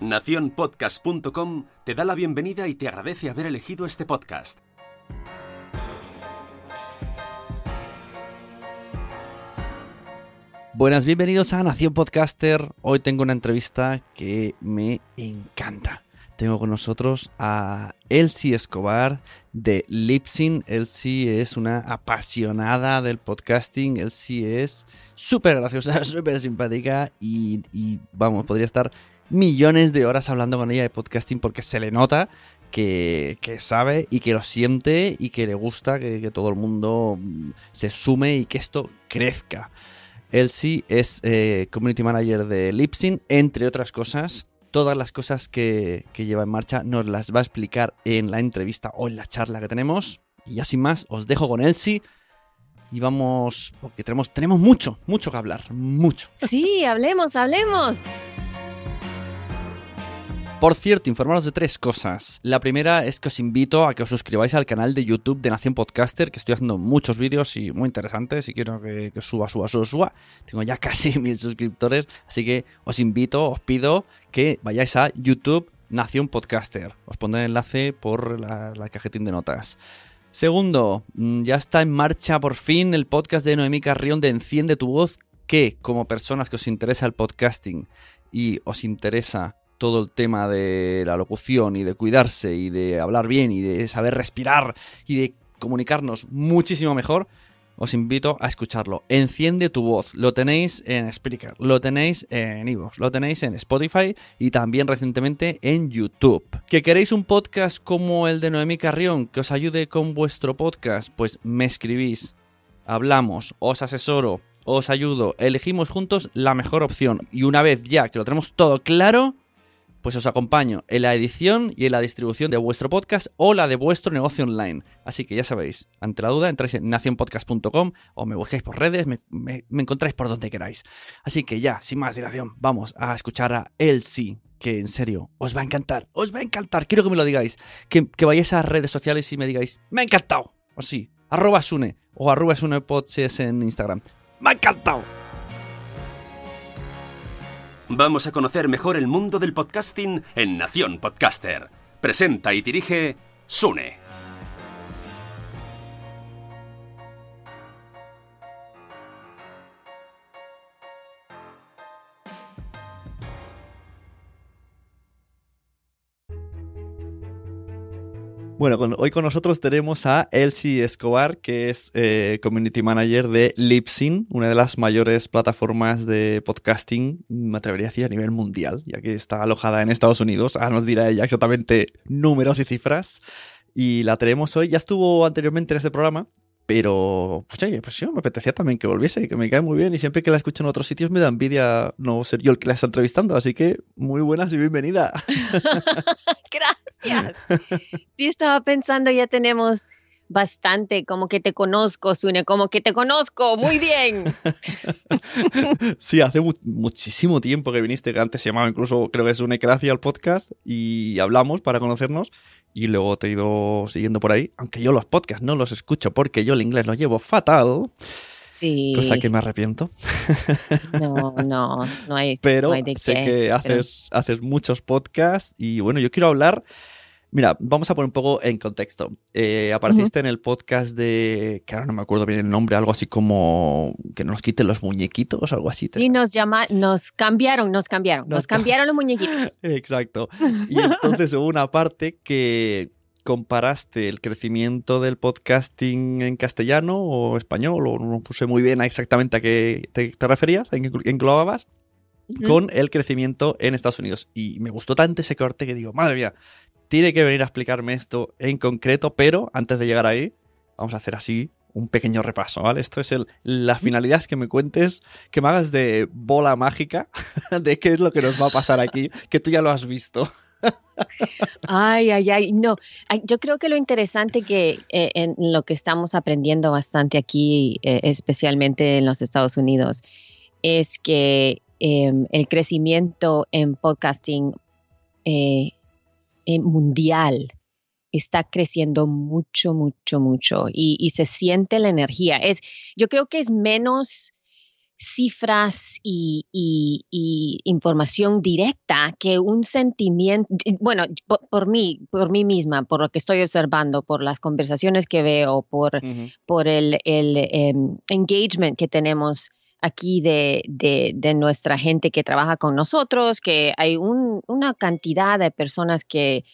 Naciónpodcast.com te da la bienvenida y te agradece haber elegido este podcast. Buenas, bienvenidos a Nación Podcaster. Hoy tengo una entrevista que me encanta. Tengo con nosotros a Elsie Escobar de Lipsyn. Elsie es una apasionada del podcasting. Elsie es súper graciosa, súper simpática y, vamos, podría estar millones de horas hablando con ella de podcasting porque se le nota que, que sabe y que lo siente y que le gusta que, todo el mundo se sume y que esto crezca. Elsie es eh, Community Manager de Lipsyn, entre otras cosas. Todas las cosas que, que, lleva en marcha nos las va a explicar en la entrevista o en la charla que tenemos. Y ya sin más, os dejo con Elsie. Y vamos, porque tenemos, tenemos mucho, mucho que hablar, mucho. Sí, hablemos, hablemos. Por cierto, informaros de tres cosas. La primera es que os invito a que os suscribáis al canal de YouTube de Nación Podcaster, que estoy haciendo muchos vídeos y muy interesantes y quiero que, suba, suba, suba, suba. Tengo ya casi mil suscriptores, así que os invito, os pido que vayáis a YouTube Nación Podcaster. Os pondré el enlace por la, la cajetín de notas. Segundo, mm, ya está en marcha por fin el podcast de Noemí Carrión de Enciende tu voz, que como personas que os interesa el podcasting y os interesa todo el tema de la locución y de cuidarse y de hablar bien y de saber respirar y de comunicarnos muchísimo mejor, os invito a escucharlo. Enciende tu voz. Lo tenéis en Spreaker, lo tenéis en Evox, lo tenéis en Spotify y también recientemente en YouTube. ¿Que queréis un podcast como el de Noemí Carrión que os ayude con vuestro podcast? Pues me escribís, hablamos, os asesoro, os ayudo, elegimos juntos la mejor opción y una vez ya que lo tenemos todo claro, pues os acompaño en la edición y en la distribución de vuestro podcast o la de vuestro negocio online. Así que ya sabéis, ante la duda entráis en nacionpodcast.com o me buscáis por redes, me, me, encontráis por donde queráis. Así que ya, sin más dilación, vamos a escuchar a Elsie, que en serio, os va a encantar, os va a encantar, quiero que me lo digáis, que, que vayáis a redes sociales y me digáis, me ha encantado, o sí, arroba Sune o arroba en Instagram. Me ha encantado. Vamos a conocer mejor el mundo del podcasting en Nación Podcaster. Presenta y dirige Sune. Bueno, hoy con nosotros tenemos a Elsie Escobar, que es eh, Community Manager de Lipsyn, una de las mayores plataformas de podcasting, me atrevería a decir, a nivel mundial, ya que está alojada en Estados Unidos. Ahora nos dirá ella exactamente números y cifras. Y la tenemos hoy. Ya estuvo anteriormente en este programa, pero, pues, oye, pues sí, me apetecía también que volviese, que me cae muy bien y siempre que la escucho en otros sitios me da envidia no ser yo el que la está entrevistando, así que muy buenas y bienvenida. Gracias. Sí, estaba pensando, ya tenemos bastante, como que te conozco, Sune, como que te conozco muy bien. sí, hace mu muchísimo tiempo que viniste, que antes se llamaba incluso, creo que Sune Gracia al podcast, y hablamos para conocernos, y luego te he ido siguiendo por ahí, aunque yo los podcasts no los escucho porque yo el inglés lo llevo fatal. Sí. Cosa que me arrepiento. No, no, no hay. Pero no hay de sé qué, que haces, pero... haces muchos podcasts y bueno, yo quiero hablar. Mira, vamos a poner un poco en contexto. Eh, apareciste uh -huh. en el podcast de, que ahora no me acuerdo bien el nombre, algo así como que nos quiten los muñequitos, algo así. Sí, nos llama, nos cambiaron, nos cambiaron, nos, nos cambiaron los muñequitos. Exacto. Y entonces hubo una parte que comparaste el crecimiento del podcasting en castellano o español, o no puse muy bien exactamente a qué te, te referías, en qué englobabas, con el crecimiento en Estados Unidos. Y me gustó tanto ese corte que digo, madre mía, tiene que venir a explicarme esto en concreto, pero antes de llegar ahí, vamos a hacer así un pequeño repaso, ¿vale? Esto es el, la finalidad es que me cuentes, que me hagas de bola mágica de qué es lo que nos va a pasar aquí, que tú ya lo has visto. Ay, ay, ay, no. Yo creo que lo interesante que eh, en lo que estamos aprendiendo bastante aquí, eh, especialmente en los Estados Unidos, es que em, el crecimiento en podcasting eh, mundial está creciendo mucho, mucho, mucho y, se siente la energía. Es, yo creo que es menos cifras y, información directa que un sentimiento, bueno, por, mí, por mí misma, por lo que estoy observando, por las conversaciones que veo, por, por el, em, engagement que tenemos aquí de, nuestra gente que trabaja con nosotros, que hay una cantidad de personas que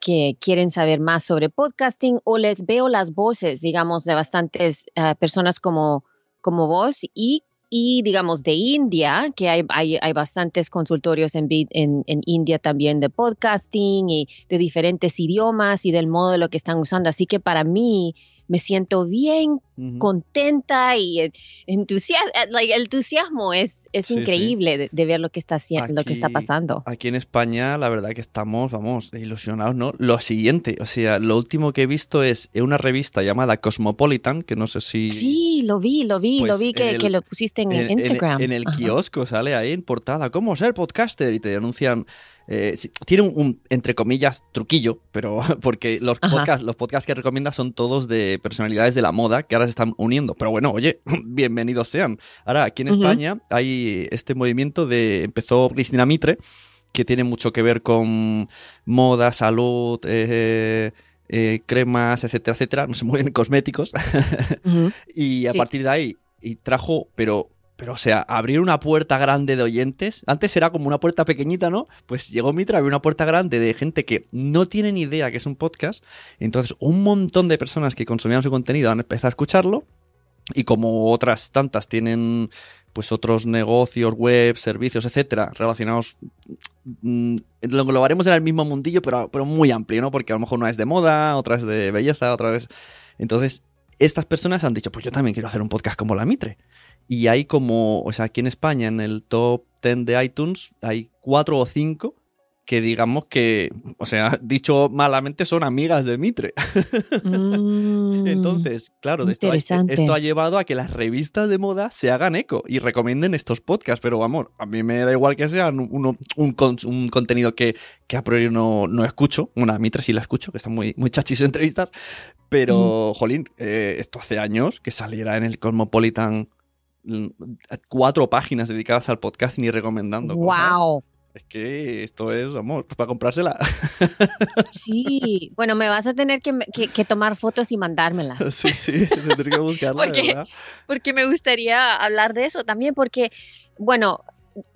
que quieren saber más sobre podcasting o les veo las voces, digamos, de bastantes eh, personas como, como vos y, y, digamos, de India, que hay, hay, hay bastantes consultorios en, en, en, India también de podcasting y de diferentes idiomas y del modo de lo que están usando. Así que para mí me siento bien contenta y entusiasmo, el entusiasmo es, es increíble De, ver lo que está haciendo, lo que está pasando. Aquí en España, la verdad que estamos, vamos, ilusionados, ¿no? Lo siguiente, o sea, lo último que he visto es una revista llamada Cosmopolitan, que no sé si... Sí, lo vi, lo vi, lo pues vi que, que, lo pusiste en, Instagram. En, el kiosco sale ahí en portada, ¿cómo ser podcaster? Y te anuncian eh, tiene un, entre comillas, truquillo, pero porque los podcasts, los podcasts que recomienda son todos de personalidades de la moda que ahora se están uniendo. Pero bueno, oye, bienvenidos sean. Ahora, aquí en España hay este movimiento de. Empezó Cristina Mitre, que tiene mucho que ver con moda, salud. Eh, eh, cremas, etcétera, etcétera, no se mueven cosméticos. y a partir de ahí, y trajo, pero pero, o sea, abrir una puerta grande de oyentes. Antes era como una puerta pequeñita, ¿no? Pues llegó Mitra, abrió una puerta grande de gente que no tiene ni idea que es un podcast. Entonces, un montón de personas que consumían su contenido han empezado a escucharlo. Y como otras tantas tienen pues otros negocios, web, servicios, etcétera, relacionados. Mm, lo englobaremos en el mismo mundillo, pero, pero muy amplio, ¿no? Porque a lo mejor una es de moda, otra es de belleza, otra vez. Entonces, estas personas han dicho, pues yo también quiero hacer un podcast como la Mitre. Y hay como, o sea, aquí en España, en el top 10 de iTunes, hay cuatro o cinco que digamos que, o sea, dicho malamente, son amigas de Mitre. Mm, Entonces, claro, esto ha, esto ha, llevado a que las revistas de moda se hagan eco y recomienden estos podcasts, pero vamos, a mí me da igual que sean un, un, contenido que, que, a priori no, no escucho, una a Mitre sí la escucho, que está muy, muy chachis entrevistas, pero, mm. jolín, eh, esto hace años que saliera en el Cosmopolitan cuatro páginas dedicadas al podcasting y recomendando. ¡Wow! Es que esto es, amor, pues para comprársela. Sí, bueno, me vas a tener que, tomar fotos y mandármelas. Sí, sí, tendré que buscarla. porque, porque me gustaría hablar de eso también, porque, bueno,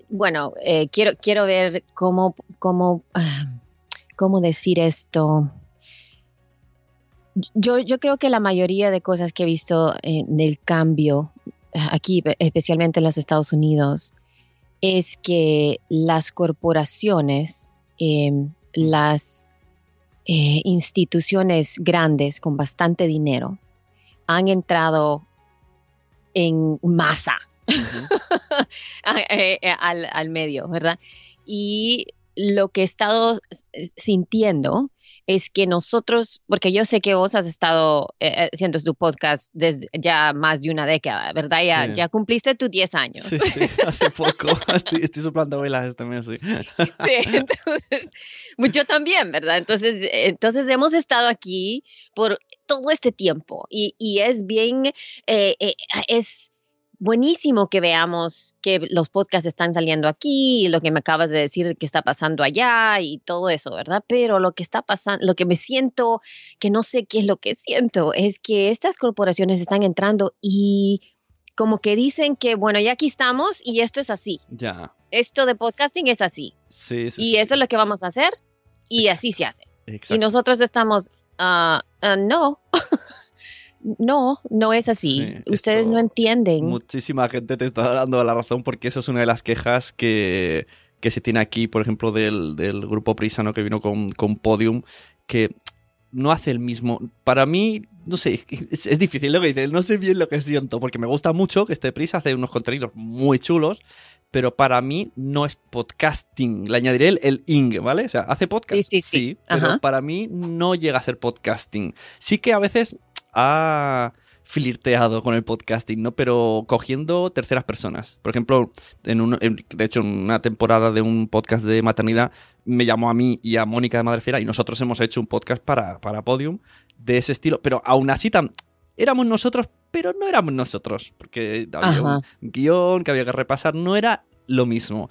bueno, eh, quiero, quiero ver cómo, cómo, cómo decir esto. Yo, yo creo que la mayoría de cosas que he visto en el cambio aquí, especialmente en los Estados Unidos, es que las corporaciones, em, las eh, instituciones grandes con bastante dinero han entrado en masa eh, eh, al, al, medio, ¿verdad? Y lo que he estado sintiendo es que nosotros, porque yo sé que vos has estado eh, eh, haciendo tu podcast desde ya más de una década, ¿verdad? Ya, ya cumpliste tus 10 años. Sí, sí, hace poco. estoy, estoy soplando velas también, sí. Sí, entonces, pues yo también, ¿verdad? Entonces, entonces hemos estado aquí por todo este tiempo y, y es bien, eh, es buenísimo que veamos que los podcasts están saliendo aquí y lo que me acabas de decir que está pasando allá y todo eso, ¿verdad? Pero lo que está pasando, lo que me siento, que no sé qué es lo que siento, es que estas corporaciones están entrando y como que dicen que, bueno, ya aquí estamos y esto es así. Ya. Esto de podcasting es así. Sí, sí. Y eso es lo que vamos a hacer y así se hace. Y nosotros estamos, uh, no. No, no es así. Ustedes no entienden. Muchísima gente te está dando la razón porque eso es una de las quejas que, se tiene aquí, por ejemplo, del, grupo Prisa, ¿no? que vino con, con Podium, que no hace el mismo. Para mí, no sé, es, difícil lo que dice, no sé bien lo que siento, porque me gusta mucho que esté prisa, hace unos contenidos muy chulos, pero para mí no es podcasting. Le añadiré el, el ing, ¿vale? O sea, hace podcast. Sí, sí, sí. pero para mí no llega a ser podcasting. Sí que a veces ha flirteado con el podcasting, ¿no? Pero cogiendo terceras personas. Por ejemplo, en un, de hecho, en una temporada de un podcast de maternidad, me llamó a mí y a Mónica de Madrefera y nosotros hemos hecho un podcast para, para Podium de ese estilo. Pero aún así, éramos nosotros, pero no éramos nosotros. Porque había un guion que había que repasar, no era lo mismo.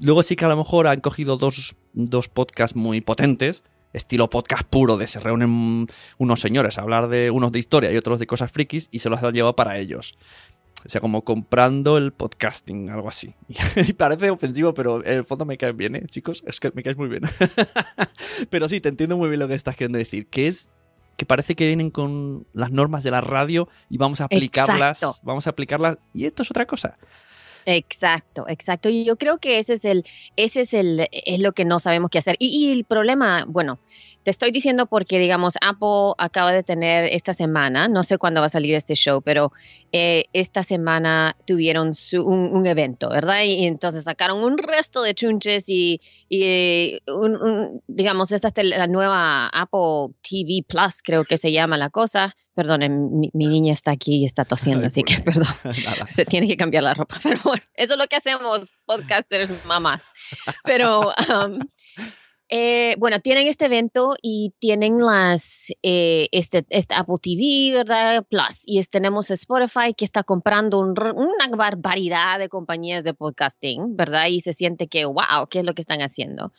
Luego sí que a lo mejor han cogido dos, dos podcasts muy potentes estilo podcast puro de se reúnen unos señores a hablar de unos de historia y otros de cosas frikis y se los han llevado para ellos. O sea, como comprando el podcasting, algo así. Y parece ofensivo, pero en el fondo me caen bien, ¿eh, chicos? Es que me caes muy bien. pero sí, te entiendo muy bien lo que estás queriendo decir, que es que parece que vienen con las normas de la radio y vamos a aplicarlas, vamos a aplicarlas y esto es otra cosa. Exacto, exacto. Y yo creo que ese es el, ese es el, es lo que no sabemos qué hacer. Y, el problema, bueno, te estoy diciendo porque, digamos, Apple acaba de tener esta semana, no sé cuándo va a salir este show, pero eh, esta semana tuvieron un, evento, ¿verdad? Y, entonces sacaron un resto de chunches y, y digamos, esta es la nueva Apple TV Plus, creo que se llama la cosa Perdón, mi, niña está aquí y está tosiendo, así que perdón. Se tiene que cambiar la ropa. Pero bueno, eso es lo que hacemos, podcasters mamás. Pero eh, bueno, tienen este evento y tienen las eh, este, este, Apple TV, ¿verdad? Plus. Y tenemos Spotify que está comprando una barbaridad de compañías de podcasting, ¿verdad? Y se siente que, wow, ¿qué es lo que están haciendo?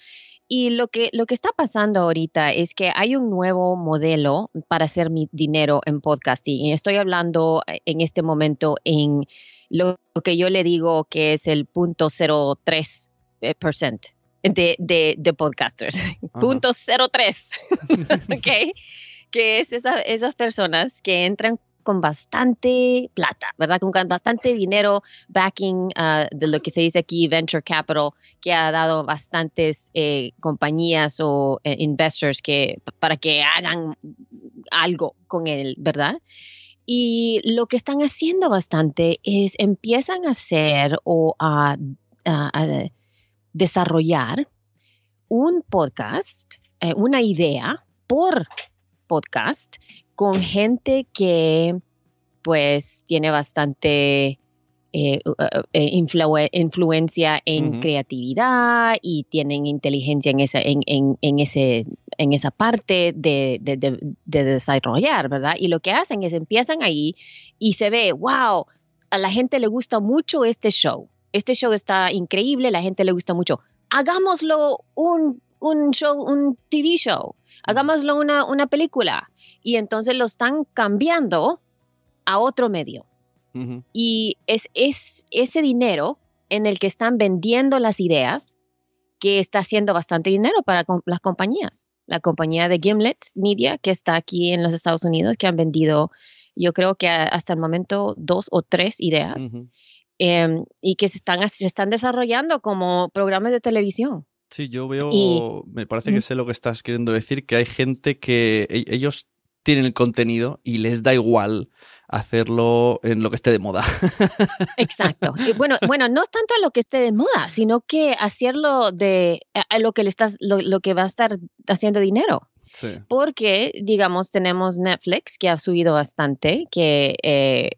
Y lo que, lo que está pasando ahorita es que hay un nuevo modelo para hacer mi dinero en podcasting. Y estoy hablando eh, en este momento en lo que yo le digo que es el punto 03% eh, de, de, de podcasters. Punto 03. ok. Que es esas personas que entran con bastante plata, ¿verdad? Con bastante dinero, backing uh, de lo que se dice aquí, venture capital, que ha dado bastantes eh, compañías o eh, investors que, para que hagan algo con él, ¿verdad? Y lo que están haciendo bastante es empiezan a hacer o a, desarrollar un podcast, eh, una idea por podcast con gente que pues tiene bastante eh, eh, influencia en creatividad y tienen inteligencia en esa, en, en, ese, en esa parte de, desarrollar, ¿verdad? Y lo que hacen es empiezan ahí y se ve, wow, a la gente le gusta mucho este show. Este show está increíble, la gente le gusta mucho. Hagámoslo un, un show, un TV show. Hagámoslo una, una película y entonces lo están cambiando a otro medio. Y es, es ese dinero en el que están vendiendo las ideas que está haciendo bastante dinero para las compañías. La compañía de Gimlet Media, que está aquí en los Estados Unidos, que han vendido, yo creo que hasta el momento, dos o tres ideas. Em, y que se están, se están desarrollando como programas de televisión. Sí, yo veo, me parece que sé lo que estás queriendo decir, que hay gente que e, ellos tienen el contenido y les da igual hacerlo en lo que esté de moda. Exacto. Y bueno, bueno, no tanto en lo que esté de moda, sino que hacerlo de a lo que le estás, lo, que va a estar haciendo dinero. Sí. Porque, digamos, tenemos Netflix que ha subido bastante, que eh,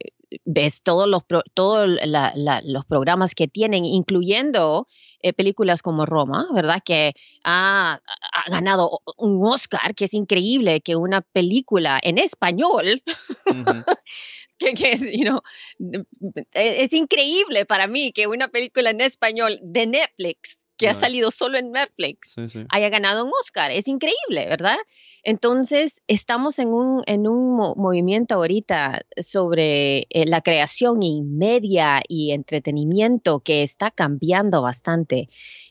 ves todos los, todos los programas que tienen, incluyendo eh, películas como Roma, ¿verdad? Que ha, ganado un Oscar, que es increíble que una película en español, que, es, you know, e, es increíble para mí que una película en español de Netflix, que ha salido solo en Netflix, haya ganado un Oscar. Es increíble, ¿verdad? Entonces, estamos en un, en un movimiento ahorita sobre eh, la creación y media y entretenimiento que está cambiando bastante.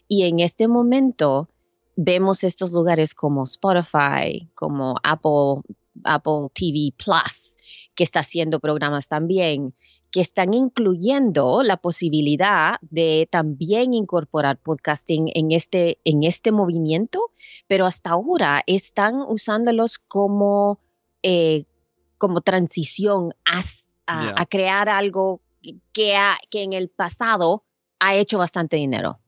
Y en este momento vemos estos lugares como Spotify, como Apple Apple TV Plus, que está haciendo programas también, que están incluyendo la posibilidad de también incorporar podcasting en este, en este movimiento, pero hasta ahora están usándolos como, eh, como transición a, a, a crear algo que, ha, que en el pasado ha hecho bastante dinero.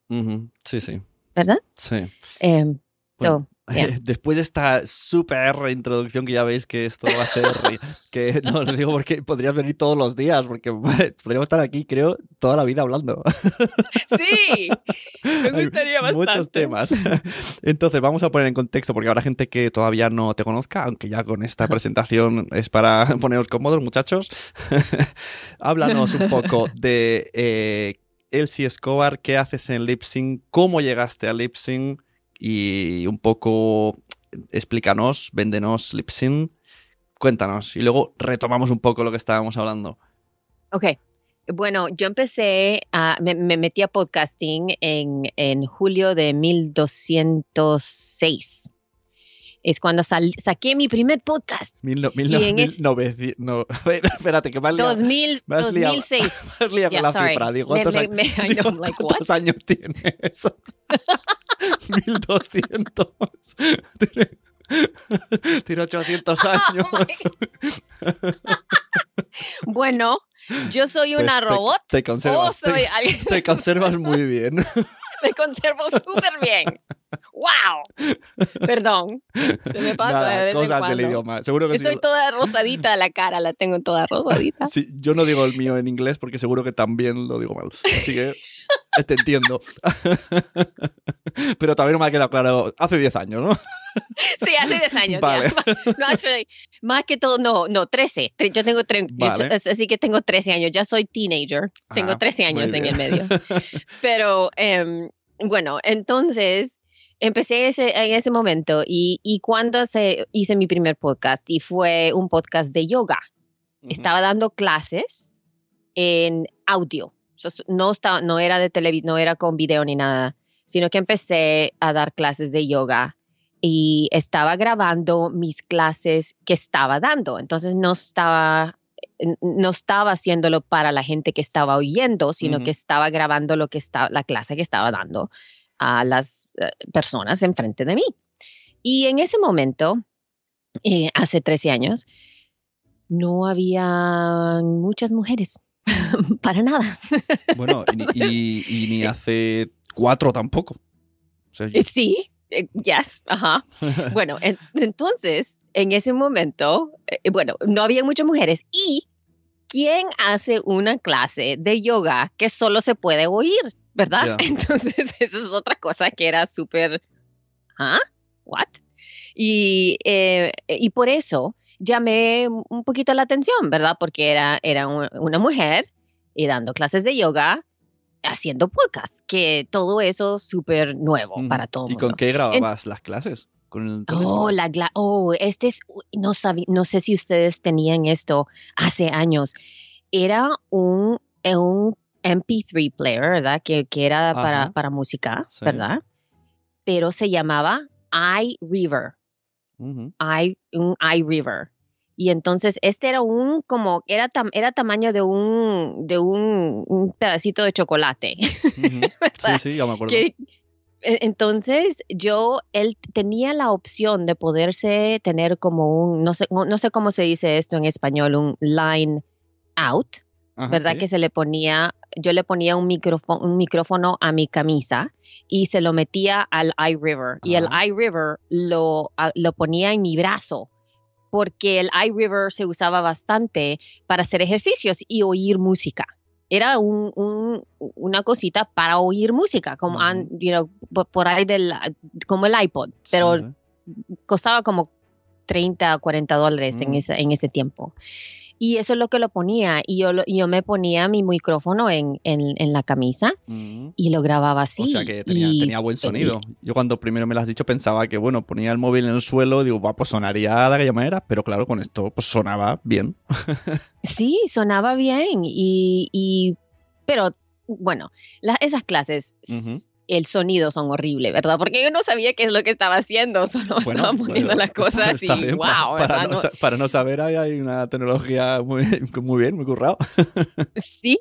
Sí, sí. ¿Verdad? Sí. Bueno, so, yeah. Después de esta súper introducción que ya veis que esto va a ser, que no lo digo porque podrías venir todos los días, porque podríamos estar aquí, creo, toda la vida hablando. Sí, me gustaría bastante. Muchos temas. Entonces, vamos a poner en contexto, porque habrá gente que todavía no te conozca, aunque ya con esta presentación es para poneros cómodos, muchachos. Háblanos un poco de eh, Elsie Escobar, qué haces en Lipsync, cómo llegaste a Lipsync y un poco explícanos, véndenos Lipsync, cuéntanos y luego retomamos un poco lo que estábamos hablando. Ok. Bueno, yo empecé, a, me, me metí a podcasting en, en julio de 1206 es cuando sal, saqué mi primer podcast. Mil, no, mil, no, mil es... no, no, espérate, que me has liado. 2000, me has 2006. Liado, me has liado yeah, con la sorry. cifra. Digo, ¿cuántos, me, años, me, I know, like, ¿cuántos años tiene eso? 1200. Tiene 800 años. bueno, yo soy una pues robot. Te, te conservas, o soy te, te conservas muy bien. me conservo súper bien. ¡Wow! Perdón. Se me pasa Nada, de vez cosas en del idioma. Seguro que Estoy sí. toda rosadita la cara, la tengo toda rosadita. Sí, yo no digo el mío en inglés porque seguro que también lo digo mal. Así que te entiendo. Pero también no me ha quedado claro. Hace 10 años, ¿no? Sí, hace 10 años. Vale. No, actually, más que todo, no, no, 13. Tre- Yo tengo Vale. yo- así que tengo 13 años. Ya soy teenager. Tengo Ah, 13 años en el medio. Pero em, bueno, entonces empecé ese, en ese momento y, y cuando se, hice mi primer podcast y fue un podcast de yoga. Estaba dando clases en audio. No, estaba, no era de televisión, no era con video ni nada, sino que empecé a dar clases de yoga y estaba grabando mis clases que estaba dando. Entonces no estaba, no estaba haciéndolo para la gente que estaba oyendo, sino que estaba grabando lo que estaba, la clase que estaba dando a las eh, personas enfrente de mí. Y en ese momento, eh, hace 13 años, no había muchas mujeres, para nada. Bueno, y, ni- y- y ni hace cuatro tampoco. O sea, yo- Eh, Sí, eh, yes, ajá. Bueno, en- entonces, en ese momento, eh, bueno, no había muchas mujeres. ¿Y quién hace una clase de yoga que solo se puede oír? ¿Verdad? Entonces, eso es otra cosa que era súper, ¿ah? ¿What? Y, eh, y por eso llamé un poquito la atención, ¿verdad? Porque era, era un- una mujer y dando clases de yoga, haciendo podcast, que todo eso súper nuevo para todo ¿Y mundo. con qué grababas las clases? ¿Con el teléfono? Oh, la oh, este es, no, sabí- no sé si ustedes tenían esto hace años. Era un, eh, un MP3 player, ¿verdad? Que, que era para, para música, Sí. ¿verdad? Pero se llamaba iRiver, Un iRiver. Y entonces este era un, como, era, tam- era tamaño de un, de un, un pedacito de chocolate. Sí, sí, ya me acuerdo. que e- entonces yo él tenía la opción de poderse tener como un no sé no sé cómo se dice esto en español un line out Ajá, verdad sí. que se le ponía yo le ponía un micrófono un micrófono a mi camisa y se lo metía al iRiver y el iRiver lo a- lo ponía en mi brazo porque el iRiver se usaba bastante para hacer ejercicios y oír música. Era un, un- una cosita para oír música, como, Ujú. an- you know, por, por ahí del, como el iPod, pero costaba como 30 40 dólares en, Mm. ese, en ese tiempo. Y eso es lo que lo ponía. Y yo, lo- yo me ponía mi micrófono en, en, en la camisa Ujú. y lo grababa así. O sea que tenía, y- tenía buen sonido. Yo cuando primero me lo has dicho pensaba que, bueno, ponía el móvil en el suelo, digo, va, pues sonaría de aquella manera, pero claro, con esto pues sonaba bien. Sí, sonaba bien y, y pero bueno, la- esas clases, el sonido son horrible, ¿verdad? Porque yo no sabía qué es lo que estaba haciendo, solo estaba poniendo las cosas y wow, para, no, para, no, saber hay una tecnología muy, muy bien, muy currado. sí,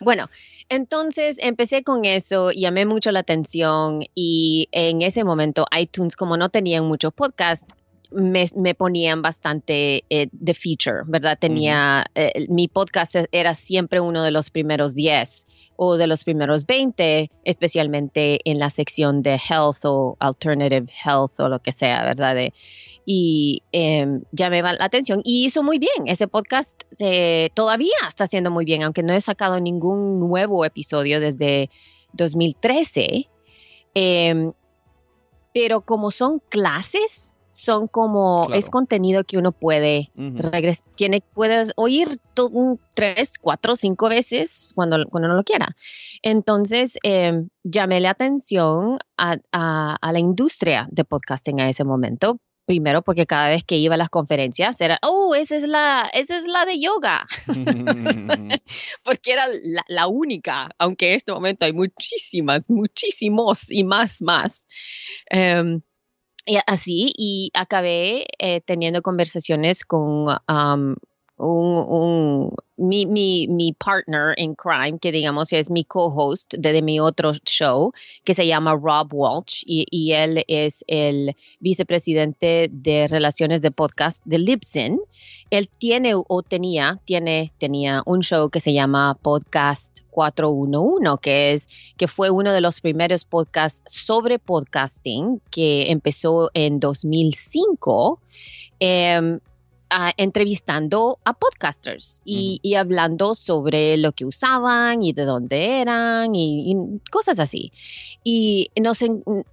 bueno, entonces empecé con eso, llamé mucho la atención y en ese momento iTunes, como no tenían muchos podcasts, me, ponían bastante eh, de feature, ¿verdad? Tenía, eh, mi podcast era siempre uno de los primeros 10 o de los primeros 20, especialmente en la sección de health o alternative health o lo que sea, ¿verdad? y eh, llamé la atención y hizo muy bien. Ese podcast eh, todavía está haciendo muy bien, aunque no he sacado ningún nuevo episodio desde 2013. Em, pero como son clases, son como, es contenido que uno puede regresar, tiene, puedes oír tres, cuatro, cinco veces cuando, cuando uno lo quiera. Entonces, eh, llamé la atención a, a, la industria de podcasting a ese momento. Primero, porque cada vez que iba a las conferencias era, oh, esa es la, esa es la de yoga. porque era la, la, única, aunque en este momento hay muchísimas, muchísimos y más, más. Um, así, y acabé eh, teniendo conversaciones con um, un, mi, mi, mi, partner in crime, que digamos es mi co-host de, mi otro show, que se llama Rob Walsh, y, y, él es el vicepresidente de relaciones de podcast de Libsyn. Él tiene o tenía, tiene, tenía un show que se llama Podcast 411, que es que fue uno de los primeros podcasts sobre podcasting que empezó en 2005. Em, entrevistando a podcasters y, y, hablando sobre lo que usaban y de dónde eran y, y cosas así. Y nos,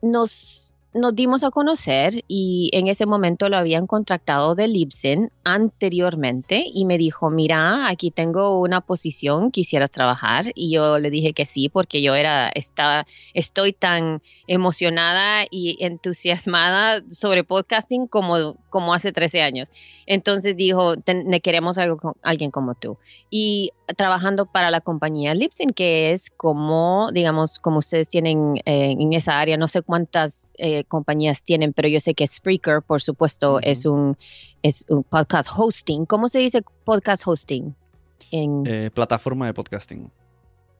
nos nos dimos a conocer y en ese momento lo habían contratado de Libsyn anteriormente y me dijo, mira, aquí tengo una posición, quisieras trabajar. Y yo le dije que sí, porque yo era, estaba, estoy tan emocionada y entusiasmada sobre podcasting como, como hace 13 años. Entonces dijo, queremos algo alguien como tú. Y trabajando para la compañía Libsyn, que es como, digamos, como ustedes tienen eh, en esa área, no sé cuántas eh, compañías tienen, pero yo sé que Spreaker, por supuesto, es, un, es un podcast hosting. ¿Cómo se dice podcast hosting? En... Eh, plataforma de podcasting.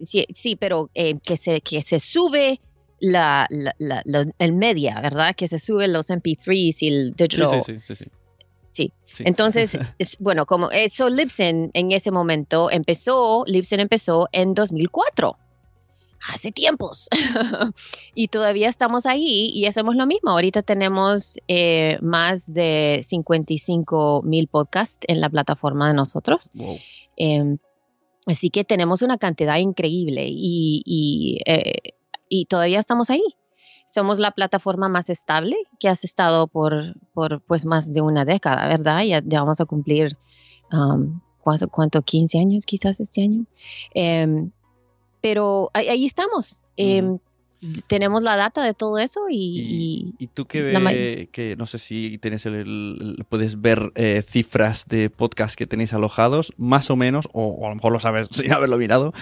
Sí, sí pero que, se, que se sube la, el media, ¿verdad? Que se suben los MP3s y el digital. Sí, sí, sí, sí. Entonces, es, bueno, como eso Libsyn en ese momento empezó, Libsyn empezó en 2004 hace tiempos. y todavía estamos ahí y hacemos lo mismo. Ahorita tenemos eh, más de 55 mil podcasts en la plataforma de nosotros. Em, así que tenemos una cantidad increíble y, y eh, y todavía estamos ahí. Somos la plataforma más estable que has estado por, por pues más de una década, ¿verdad? Ya, ya vamos a cumplir, um, ¿cuánto, 15 años quizás este año. Em, pero ahí, estamos. Em, tenemos la data de todo eso y... Y, tú que, ve, que no sé si tienes el, puedes ver eh, cifras de podcast que tenéis alojados, más o menos, o, a lo mejor lo sabes sin haberlo mirado,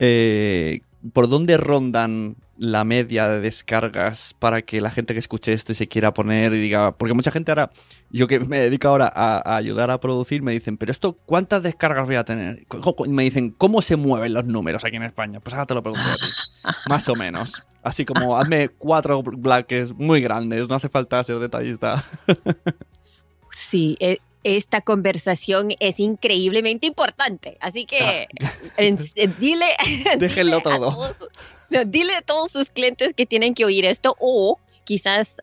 eh, ¿por dónde rondan la media de descargas para que la gente que escuche esto y se quiera poner y diga, porque mucha gente ahora, yo que me dedico ahora a, ayudar a producir, me dicen, pero esto, ¿cuántas descargas voy a tener? Me dicen, ¿cómo se mueven los números aquí en España? Pues ahora te lo pregunto a ti, más o menos. Así como, hazme cuatro bloques muy grandes, no hace falta ser detallista. Sí, eh, esta conversación es increíblemente importante. Así que ah. dile, Déjenlo todo. dile a todos sus clientes que tienen que oír esto o quizás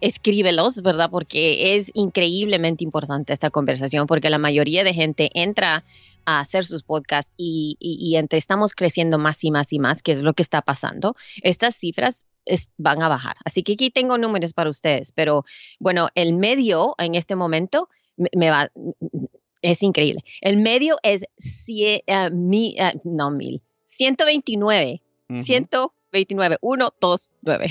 escríbelos, ¿verdad? Porque es increíblemente importante esta conversación porque la mayoría de gente entra a hacer sus podcasts y, entre estamos creciendo más y más y más, que es lo que está pasando, estas cifras van a bajar. Así que aquí tengo números para ustedes, pero bueno, el medio en este momento me, va, es increíble. El medio es uh, mi, uh, no mil, 129, 129, 1, 2, 9,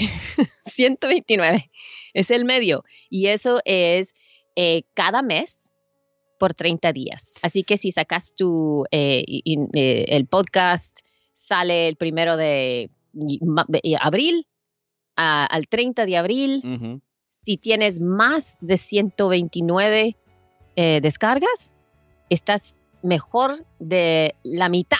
129 es el medio y eso es eh, cada mes por 30 días. Así que si sacas tu, eh, eh, el podcast, sale el primero de abril, a- al 30 de abril, si tienes más de 129 eh, descargas, estás mejor de la mitad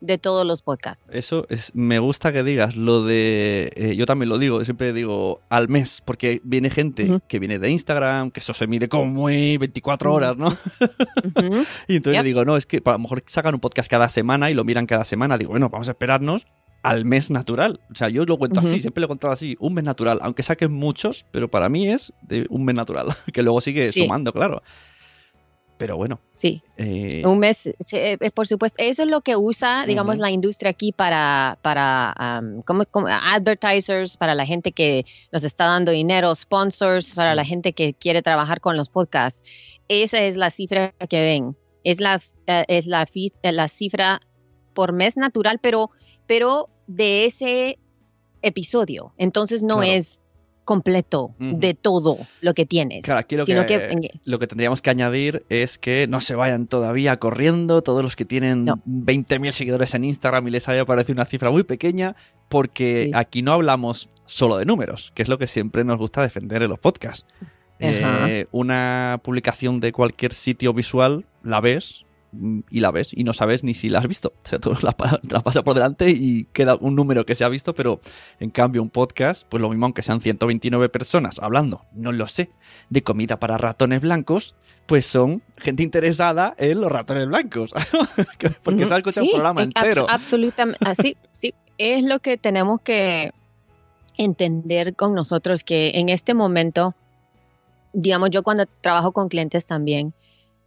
de todos los podcasts. Eso es, me gusta que digas lo de. eh, yo también lo digo, siempre digo al mes, porque viene gente Ujú. que viene de Instagram, que eso se mide como muy 24 Ujú. horas, ¿no? Ujú. Y entonces Yep. digo, no, es que a lo mejor sacan un podcast cada semana y lo miran cada semana. Digo, bueno, vamos a esperarnos al mes natural. O sea, yo lo cuento Ujú. así, siempre lo he contado así, un mes natural, aunque saquen muchos, pero para mí es de un mes natural, que luego sigue Sí. sumando, claro. Pero bueno, Sí, eh, un mes, sí, eh, por supuesto. Eso es lo que usa, digamos, la industria aquí para, para um, como, como advertisers, para la gente que nos está dando dinero, sponsors, para la gente que quiere trabajar con los podcasts. Esa es la cifra que ven. Es la, eh, es la, eh, la cifra por mes natural, pero, pero de ese episodio. Entonces no Claro. es completo de todo lo que tienes. Claro, aquí lo sino que, que- lo que tendríamos que añadir es que no se vayan todavía corriendo todos los que tienen No. 20.000 seguidores en Instagram y les haya parecido una cifra muy pequeña, porque Sí. aquí no hablamos solo de números, que es lo que siempre nos gusta defender en los podcasts. Eh, una publicación de cualquier sitio visual la ves y la ves y no sabes ni si la has visto. O sea, tú la, pa- la pasas por delante y queda un número que se ha visto, pero en cambio un podcast, pues lo mismo aunque sean 129 personas hablando, no lo sé, de comida para ratones blancos, pues son gente interesada en los ratones blancos. Porque se ha escuchado Sí, un programa eh, abs- entero. absolutamente, así, sí, es lo que tenemos que entender con nosotros que en este momento, digamos, yo cuando trabajo con clientes también,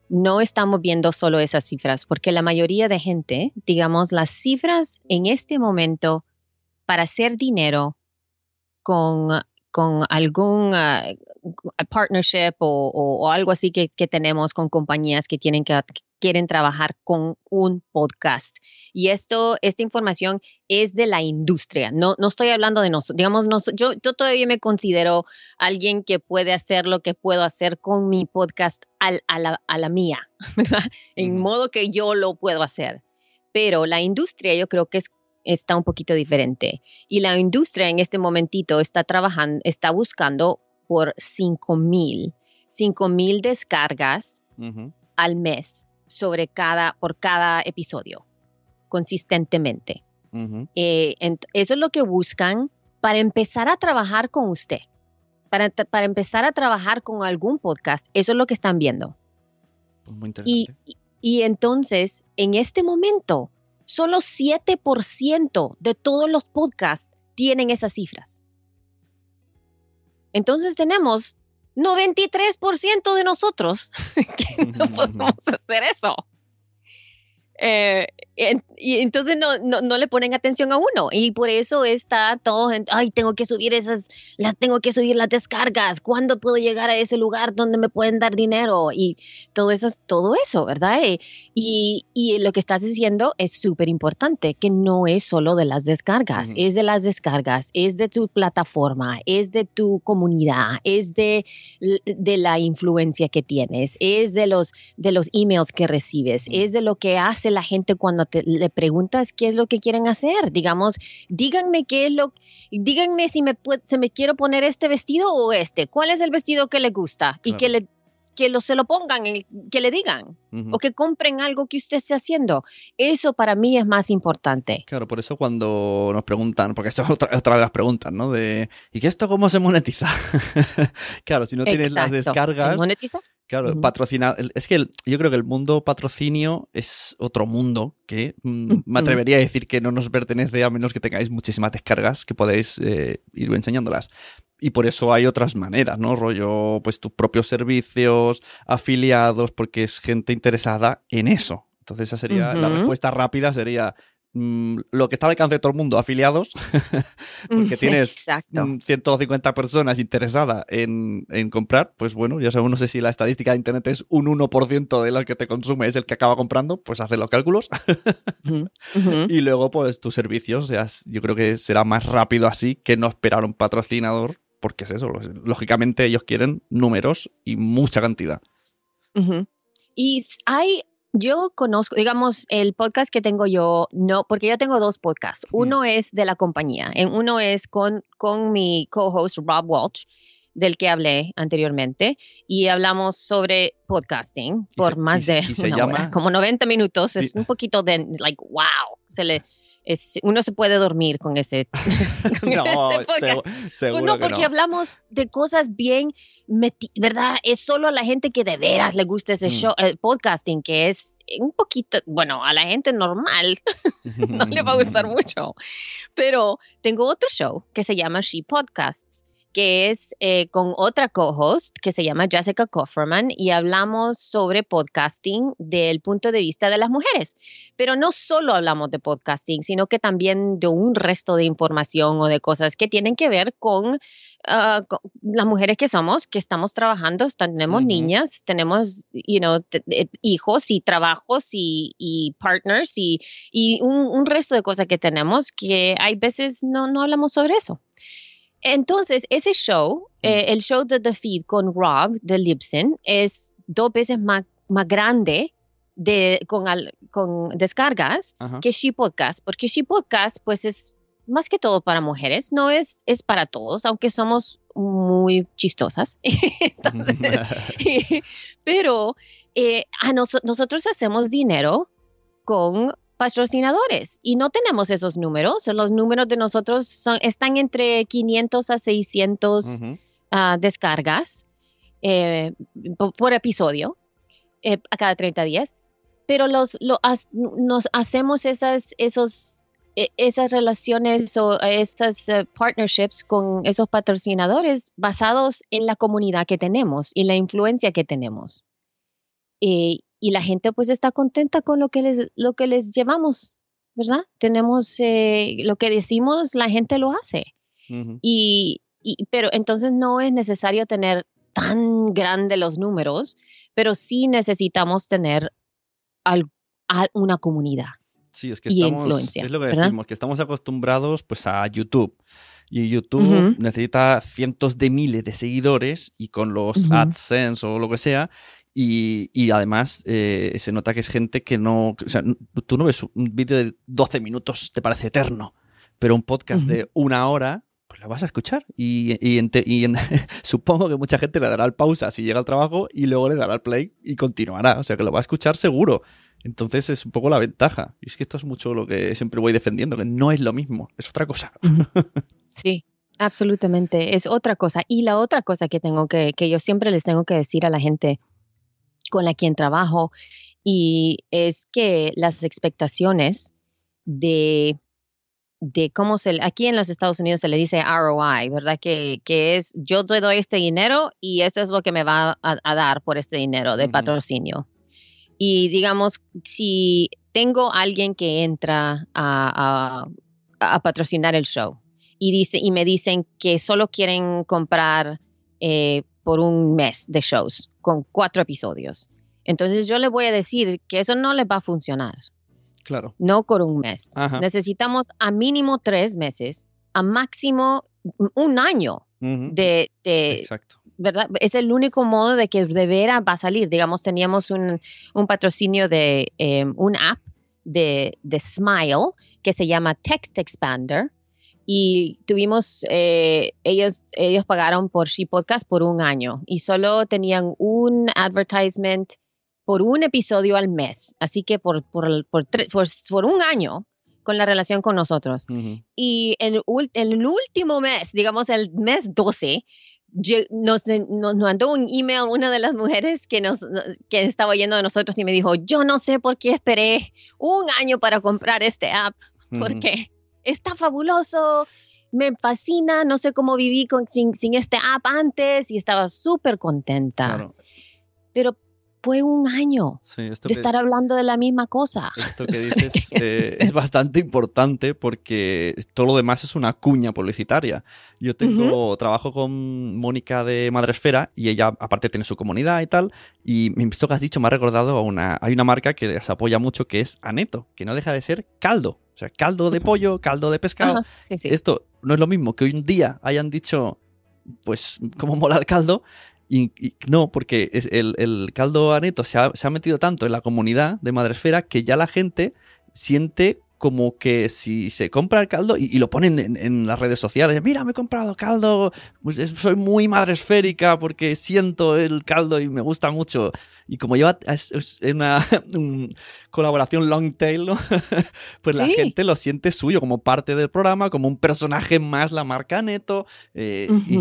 no estamos viendo solo esas cifras, porque la mayoría de gente, digamos, las cifras en este momento para hacer dinero con, con algún ah, partnership o, o- o algo así que, que tenemos con compañías que tienen que quieren trabajar con un podcast. Y esto, esta información es de la industria. No, no estoy hablando de nosotros. Digamos, yo, yo todavía me considero alguien que puede hacer lo que puedo hacer con mi podcast al- a, la, a la mía, ¿verdad? En modo que yo lo puedo hacer. Pero la industria yo creo que es, está un poquito diferente. Y la industria en este momentito está trabajando, está buscando por 5 mil, 5 mil descargas al mes sobre cada, por cada episodio, consistentemente. Eh, eso es lo que buscan para empezar a trabajar con usted, para, para empezar a trabajar con algún podcast. Eso es lo que están viendo. Pues muy Y, interesante. y- y entonces, en este momento, solo 7% de todos los podcasts tienen esas cifras. Entonces tenemos 93% de nosotros que no podemos hacer eso. Eh, y entonces no, no, no le ponen atención a uno. Y por eso está todo, en, ay, tengo que subir esas, las tengo que subir las descargas, ¿cuándo puedo llegar a ese lugar donde me pueden dar dinero? Y todo eso, todo eso, ¿verdad? Eh, Y, y lo que estás diciendo es súper importante, que no es solo de las descargas, es de las descargas, es de tu plataforma, es de tu comunidad, es de, de la influencia que tienes, es de los, de los emails que recibes, es de lo que hace la gente cuando te, le preguntas qué es lo que quieren hacer. Digamos, díganme qué es lo, díganme si me, pue- se me quiero poner este vestido o este, cuál es el vestido que le gusta y Claro. que le que lo, se lo pongan, que le digan Ujú. o que compren algo que usted esté haciendo. Eso para mí es más importante. Claro, por eso cuando nos preguntan, porque esa es otra, otra de las preguntas, ¿no? De, ¿y que esto cómo se monetiza? claro, si no tienes las descargas, ¿El monetiza? Claro, Ujú. patrocina, es que el- yo creo que el mundo patrocinio es otro mundo que mm, me atrevería a decir que no nos pertenece a menos que tengáis muchísimas descargas que podéis eh, ir enseñándolas. Y por eso hay otras maneras, ¿no? Rollo, pues tus propios servicios, afiliados, porque es gente interesada en eso. Entonces esa sería, la respuesta rápida sería lo que está al alcance de todo el mundo, afiliados, porque tienes Exacto. mm, 150 personas interesadas en, en comprar, pues bueno, ya sabemos, no sé si la estadística de Internet es un 1% de lo que te consume es el que acaba comprando, pues hace los cálculos. Y luego, pues tus servicios, yo creo que será más rápido así que no esperar un patrocinador, porque es eso, lógicamente ellos quieren números y mucha cantidad. Y hay, Yo conozco, digamos, el podcast que tengo yo, no, porque yo tengo dos podcasts. Uno es de la compañía, en uno es con, con mi co-host Rob Walsh, del que hablé anteriormente, y hablamos sobre podcasting por se- más y- de y se una llama- hora, como 90 minutos. Es Y- un poquito de, like, wow, se le, es, uno se puede dormir con ese, con no, ese seguro no, que porque no. hablamos de cosas bien, ¿verdad? Es solo a la gente que de veras le gusta ese Mm. show, el podcasting, que es un poquito, bueno, a la gente normal no le va a gustar mucho. Pero tengo otro show que se llama She Podcasts, que es eh, con otra co-host que se llama Jessica Kofferman y hablamos sobre podcasting del punto de vista de las mujeres. Pero no solo hablamos de podcasting, sino que también de un resto de información o de cosas que tienen que ver con, ah, con las mujeres que somos, que estamos trabajando, tenemos Ujú. niñas, tenemos you know, eh, hijos y trabajos y, y partners y, y un, un resto de cosas que tenemos que hay veces no, no hablamos sobre eso. Entonces, ese show, eh, el show de The Feed con Rob de Libsyn, es dos veces más, más grande de, con, al- con descargas Ajá. que She Podcast, porque She Podcast, pues es más que todo para mujeres, no es, es para todos, aunque somos muy chistosas. Entonces, pero eh, a noso- nosotros hacemos dinero con patrocinadores y no tenemos esos números. Los números de nosotros son, están entre 500 a 600 Ujú. ah, descargas eh, po- por episodio eh, a cada 30 días, pero los, lo, nos hacemos esas, esos, e- esas relaciones o esas eh, partnerships con esos patrocinadores basados en la comunidad que tenemos y la influencia que tenemos. Y, y la gente pues está contenta con lo que les, lo que les llevamos, ¿verdad? Tenemos eh, lo que decimos, la gente lo hace. Y, y- pero entonces no es necesario tener tan grande los números, pero sí necesitamos tener al- a una comunidad. Sí, es que estamos, influencia, es lo que ¿verdad? decimos, que estamos acostumbrados pues a YouTube. Y YouTube necesita cientos de miles de seguidores y con los Ujú. AdSense o lo que sea. Y, y además eh, se nota que es gente que no... O sea, tú no ves un vídeo de 12 minutos, te parece eterno, pero un podcast de una hora, pues lo vas a escuchar. Y, y, ente- y en- supongo que mucha gente le dará al pausa si llega al trabajo y luego le dará al play y continuará. O sea que lo va a escuchar seguro. Entonces es un poco la ventaja. Y es que esto es mucho lo que siempre voy defendiendo, que no es lo mismo, es otra cosa. Sí, absolutamente. Es otra cosa. Y la otra cosa que tengo que, que yo siempre les tengo que decir a la gente con la quien trabajo, y es que las expectaciones de, de cómo se, aquí en los Estados Unidos se le dice ROI, ¿verdad? Que, que es yo te doy este dinero y esto es lo que me va a, a dar por este dinero de patrocinio. Y digamos, si tengo alguien que entra a, a- a patrocinar el show y, dice, y me dicen que solo quieren comprar eh, por un mes de shows con cuatro episodios. Entonces yo le voy a decir que eso no les va a funcionar, Claro. no por un mes. Ajá. Necesitamos a mínimo tres meses, a máximo un año de, Exacto. ¿verdad? Es el único modo de que de veras va a salir. Digamos, teníamos un, un patrocinio de eh, un app de, de Smile que se llama Text Expander y tuvimos, eh, ellos, ellos pagaron por She Podcast por un año y solo tenían un advertisement por un episodio al mes. Así que por, por, por, por, por un año con la relación con nosotros. Ujú. Y en, el ul- en el último mes, digamos el mes 12, lle- nos, nos mandó un email una de las mujeres que, nos, que estaba oyendo de nosotros y me dijo, yo no sé por qué esperé un año para comprar este app, porque está fabuloso, me fascina, no sé cómo viví con, sin, sin este app antes y estaba súper contenta. Claro. Pero fue un año Sí, de que- estar hablando de la misma cosa. Esto que dices eh, es bastante importante porque todo lo demás es una cuña publicitaria. Yo tengo trabajo con Mónica de Madresfera y ella aparte tiene su comunidad y tal y esto que has dicho me ha recordado a una hay una marca que les apoya mucho que es Aneto, que no deja de ser caldo, o sea, caldo de pollo, caldo de pescado. Ajá, sí, sí. Esto no es lo mismo que hoy un día hayan dicho pues cómo mola el caldo Y, no, porque es el, caldo aneto se ha, se ha metido tanto en la comunidad de Madresfera que ya la gente siente como que si se compra el caldo y, lo ponen en, las redes sociales, mira, me he comprado caldo, pues soy muy madre esférica porque siento el caldo y me gusta mucho. Y como lleva es, una colaboración long tail, pues la gente lo siente suyo como parte del programa, como un personaje más la marca Neto. Eh, y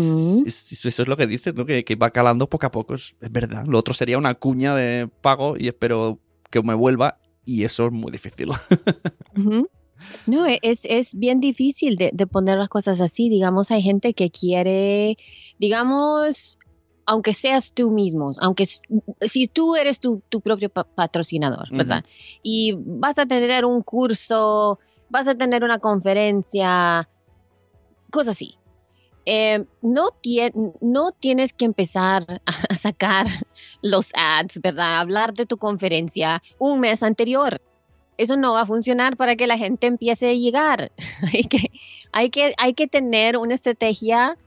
eso es lo que dices, ¿no? que, va calando poco a poco, es, es verdad. Lo otro sería una cuña de pago y espero que me vuelva y eso es muy difícil. No, e, es, es bien difícil de, poner las cosas así. Digamos, hay gente que quiere, digamos, aunque seas tú mismo, aunque si tú eres tu, propio patrocinador, ¿verdad? Y vas a tener un curso, vas a tener una conferencia, cosas así. Eh, no, no tienes que empezar a sacar los ads, ¿verdad? Hablar de tu conferencia un mes anterior. Eso no va a funcionar para que la gente empiece a llegar. hay, que, hay, que, hay que tener una estrategia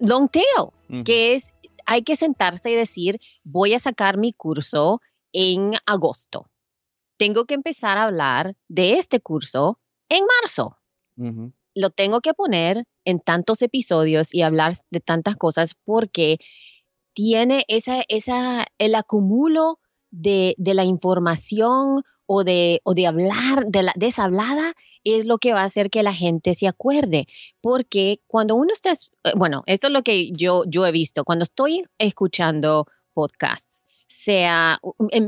long tail, que es, hay que sentarse y decir, voy a sacar mi curso en agosto. Tengo que empezar a hablar de este curso en marzo lo tengo que poner en tantos episodios y hablar de tantas cosas porque tiene esa, esa, el acumulo de, la información o de, o de hablar, de la desablada, es lo que va a hacer que la gente se acuerde. Porque cuando uno está, eh, bueno, esto es lo que yo, yo he visto, cuando estoy escuchando podcasts, sea,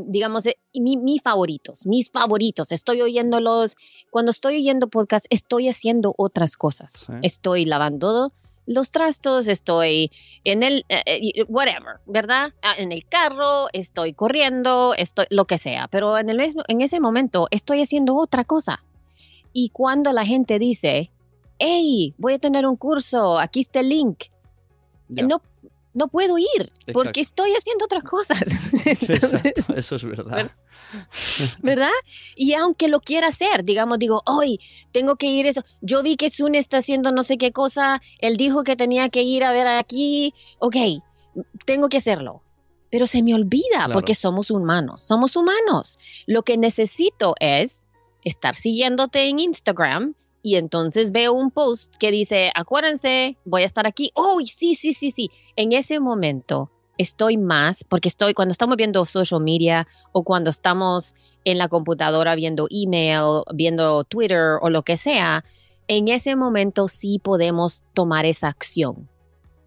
digamos, eh, mis favoritos, mis favoritos. Estoy oyéndolos, cuando estoy oyendo podcast, estoy haciendo otras cosas. Estoy lavando los trastos, estoy en el, eh, eh, whatever, ¿verdad? Ah, en el carro, estoy corriendo, estoy, lo que sea. Pero en, el, en ese momento estoy haciendo otra cosa. Y cuando la gente dice, hey, voy a tener un curso, aquí está el link. No, no puedo ir porque estoy haciendo otras cosas. eso es verdad. ¿Verdad? Y aunque lo quiera hacer, digamos, digo, hoy tengo que ir eso. Yo vi que Sun está haciendo no sé qué cosa, él dijo que tenía que ir a ver aquí, ok, tengo que hacerlo. Pero se me olvida porque somos humanos, somos humanos. Lo que necesito es estar siguiéndote en Instagram y entonces veo un post que dice, acuérdense, voy a estar aquí. Oh, sí, sí, sí, sí. En ese momento estoy más, porque estoy, cuando estamos viendo social media o cuando estamos en la computadora viendo email, viendo Twitter o lo que sea, en ese momento sí podemos tomar esa acción.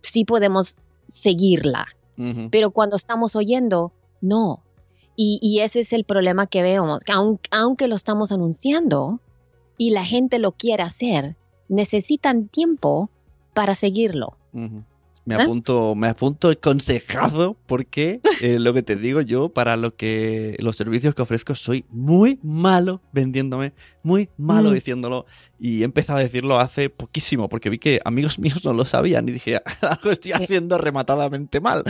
Sí podemos seguirla. Pero cuando estamos oyendo, no. Y, ese es el problema que veo. Aunque, aunque lo estamos anunciando, y la gente lo quiere hacer, necesitan tiempo para seguirlo. Me ¿Eh? apunto, me apunto el consejazo porque eh, lo que te digo yo para lo que los servicios que ofrezco soy muy malo vendiéndome, muy malo mm. diciéndolo y he empezado a decirlo hace poquísimo porque vi que amigos míos no lo sabían y dije algo estoy haciendo rematadamente mal.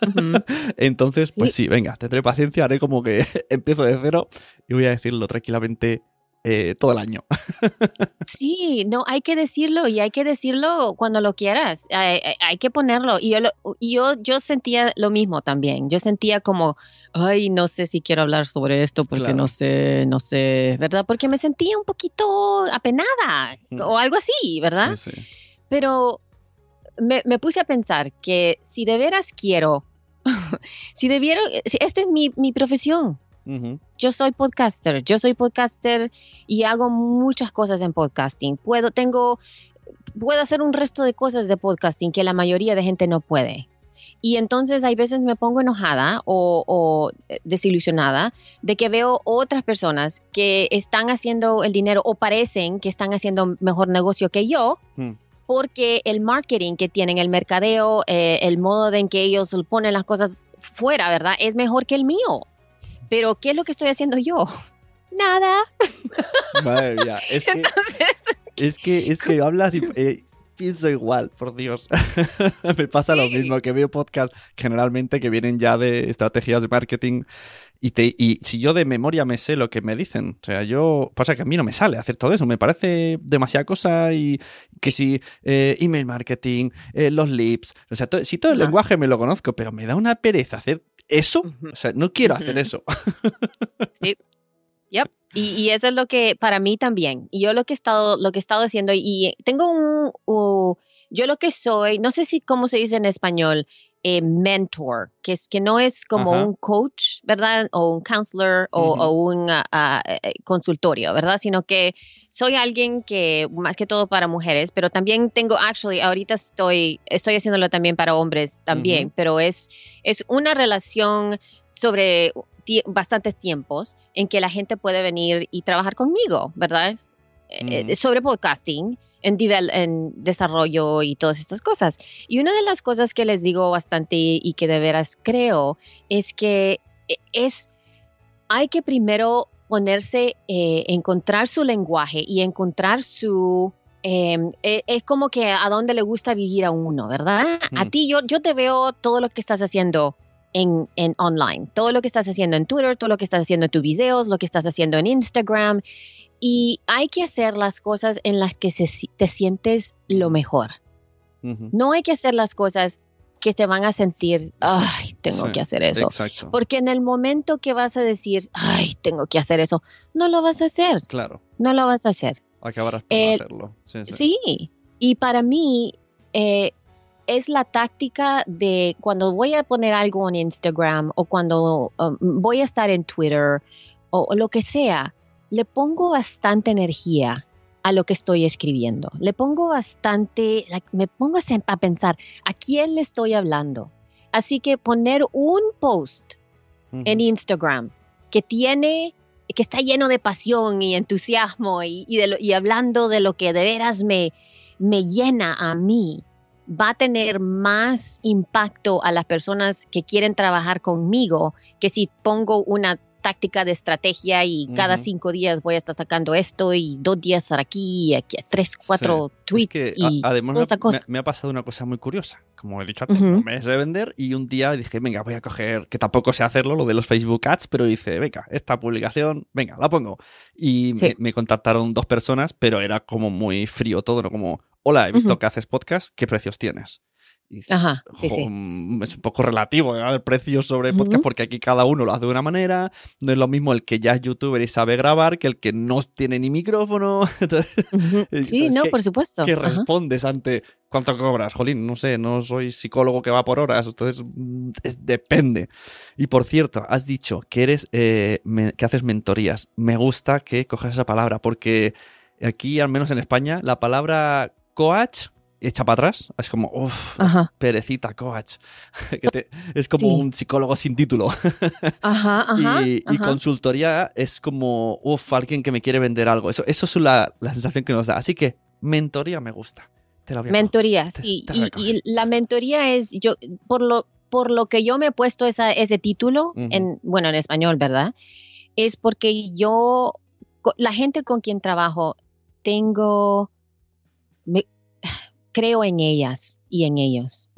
Entonces, pues sí. venga, tendré paciencia, haré como que empiezo de cero y voy a decirlo tranquilamente eh, todo el año. sí, no, hay que decirlo y hay que decirlo cuando lo quieras. Hay, que ponerlo. Y yo, yo, yo sentía lo mismo también. Yo sentía como, ay, no sé si quiero hablar sobre esto porque no sé, no sé, ¿verdad? Porque me sentía un poquito apenada o algo así, ¿verdad? Sí, sí. Pero me, me, puse a pensar que si de veras quiero, si debiera, si esta es mi, mi profesión, yo soy podcaster, yo soy podcaster y hago muchas cosas en podcasting. Puedo, tengo, puedo hacer un resto de cosas de podcasting que la mayoría de gente no puede. Y entonces hay veces me pongo enojada o, desilusionada de que veo otras personas que están haciendo el dinero o parecen que están haciendo mejor negocio que yo. Hmm. Porque el marketing que tienen, el mercadeo, eh, el modo en que ellos ponen las cosas fuera, ¿verdad? Es mejor que el mío. Pero, ¿qué es lo que estoy haciendo yo? Nada. Madre mía, es que, es que, es que hablas y... Eh, pienso igual, por Dios. me pasa lo mismo que veo podcasts generalmente que vienen ya de estrategias de marketing y, te, y si yo de memoria me sé lo que me dicen, o sea, yo, pasa que a mí no me sale hacer todo eso, me parece demasiada cosa y que si eh, email marketing, eh, los leads, o sea, si todo el lenguaje me lo conozco, pero me da una pereza hacer eso, o sea, no quiero hacer eso. sí. Yep. Y, eso es lo que para mí también. Y yo lo que he estado, lo que he estado haciendo, y tengo un, yo lo que soy, no sé si cómo se dice en español, eh, mentor, que es que no es como un coach, ¿verdad? O un counselor o, un eh, consultorio, ¿verdad? Sino que soy alguien que, más que todo para mujeres, pero también tengo, actually, ahorita estoy, estoy haciéndolo también para hombres también, pero es, es una relación sobre bastantes tiempos en que la gente puede venir y trabajar conmigo, ¿verdad? Eh, sobre podcasting, en, en, desarrollo y todas estas cosas. Y una de las cosas que les digo bastante y que de veras creo es que eh, es, hay que primero ponerse, eh, encontrar su lenguaje y encontrar su... Em, e, es como que a dónde le gusta vivir a uno, ¿verdad? A ti yo, yo te veo todo lo que estás haciendo en, en, online. Todo lo que estás haciendo en Twitter, todo lo que estás haciendo en tus videos, lo que estás haciendo en Instagram. Y hay que hacer las cosas en las que te sientes lo mejor. No hay que hacer las cosas que te van a sentir, ay, tengo que hacer eso. Porque en el momento que vas a decir, ay, tengo que hacer eso, no lo vas a hacer. Claro. No lo vas a hacer. Acabarás por eh, hacerlo. Sí, Y para mí, eh, es la táctica de cuando voy a poner algo en Instagram o cuando um, voy a estar en Twitter o, lo que sea, le pongo bastante energía a lo que estoy escribiendo. Le pongo bastante, me pongo a pensar a quién le estoy hablando. Así que poner un post en Instagram que tiene, que está lleno de pasión y entusiasmo y, y hablando de lo que de veras me, me llena a mí, va a tener más impacto a las personas que quieren trabajar conmigo que si pongo una táctica de estrategia y cada cinco días voy a estar sacando esto y dos días estar aquí, y aquí tres, cuatro tweets y además Me, ha pasado una cosa muy curiosa, como he dicho antes, un mes de vender y un día dije, venga, voy a coger, que tampoco sé hacerlo, lo de los Facebook Ads, pero dice, venga, esta publicación, venga, la pongo. Y me, contactaron dos personas, pero era como muy frío todo, ¿no? Como, hola, he visto que haces podcast, ¿qué precios tienes? Ajá, sí, sí. Mm, es un poco relativo ¿eh? el precio sobre podcast porque aquí cada uno lo hace de una manera. No es lo mismo el que ya es youtuber y sabe grabar que el que no tiene ni micrófono. sí, no, por supuesto. ¿Qué respondes ante cuánto cobras? Jolín, no sé, no soy psicólogo que va por horas, entonces mm, depende. Y por cierto, has dicho que eres eh, que haces mentorías. Me gusta que cojas esa palabra porque aquí, al menos en España, la palabra coach echa para atrás. Es como, uff, perecita, coach. es como un psicólogo sin título. Ajá, ajá, y, consultoría es como, uff, alguien que me quiere vender algo. Eso, eso es la, sensación que nos da. Así que, mentoría me gusta. Te la mentoría, sí. y, la mentoría es, yo, por lo, por lo que yo me he puesto esa, ese título, en, bueno, en español, ¿verdad? Es porque yo, la gente con quien trabajo, tengo, creo en ellas y en ellos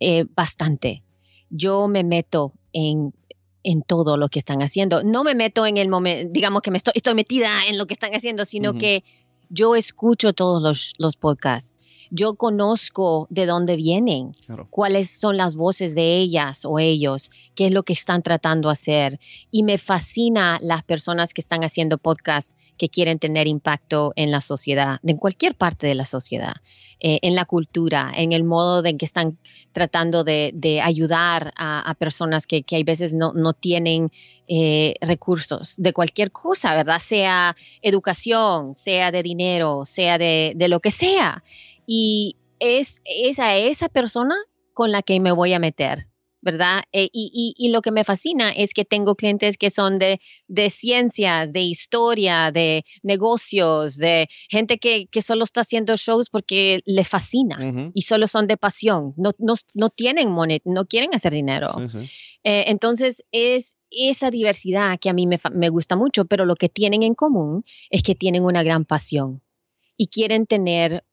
eh, bastante. Yo me meto en, en todo lo que están haciendo. No me meto en el momento, digamos que me estoy, estoy metida en lo que están haciendo, sino que yo escucho todos los, los, podcasts. Yo conozco de dónde vienen, cuáles son las voces de ellas o ellos, qué es lo que están tratando de hacer. Y me fascina las personas que están haciendo podcasts que quieren tener impacto en la sociedad, en cualquier parte de la sociedad, eh, en la cultura, en el modo en que están tratando de, ayudar a, personas que, que hay veces no, no tienen eh, recursos de cualquier cosa, ¿verdad? Sea educación, sea de dinero, sea de, de lo que sea. Y es, es a esa persona con la que me voy a meter. ¿Verdad? Eh, y, lo que me fascina es que tengo clientes que son de, de ciencias, de historia, de negocios, de gente que, solo está haciendo shows porque le fascina y solo son de pasión, no, no, tienen monet, no quieren hacer dinero. Eh, entonces es esa diversidad que a mí me, me gusta mucho, pero lo que tienen en común es que tienen una gran pasión y quieren tener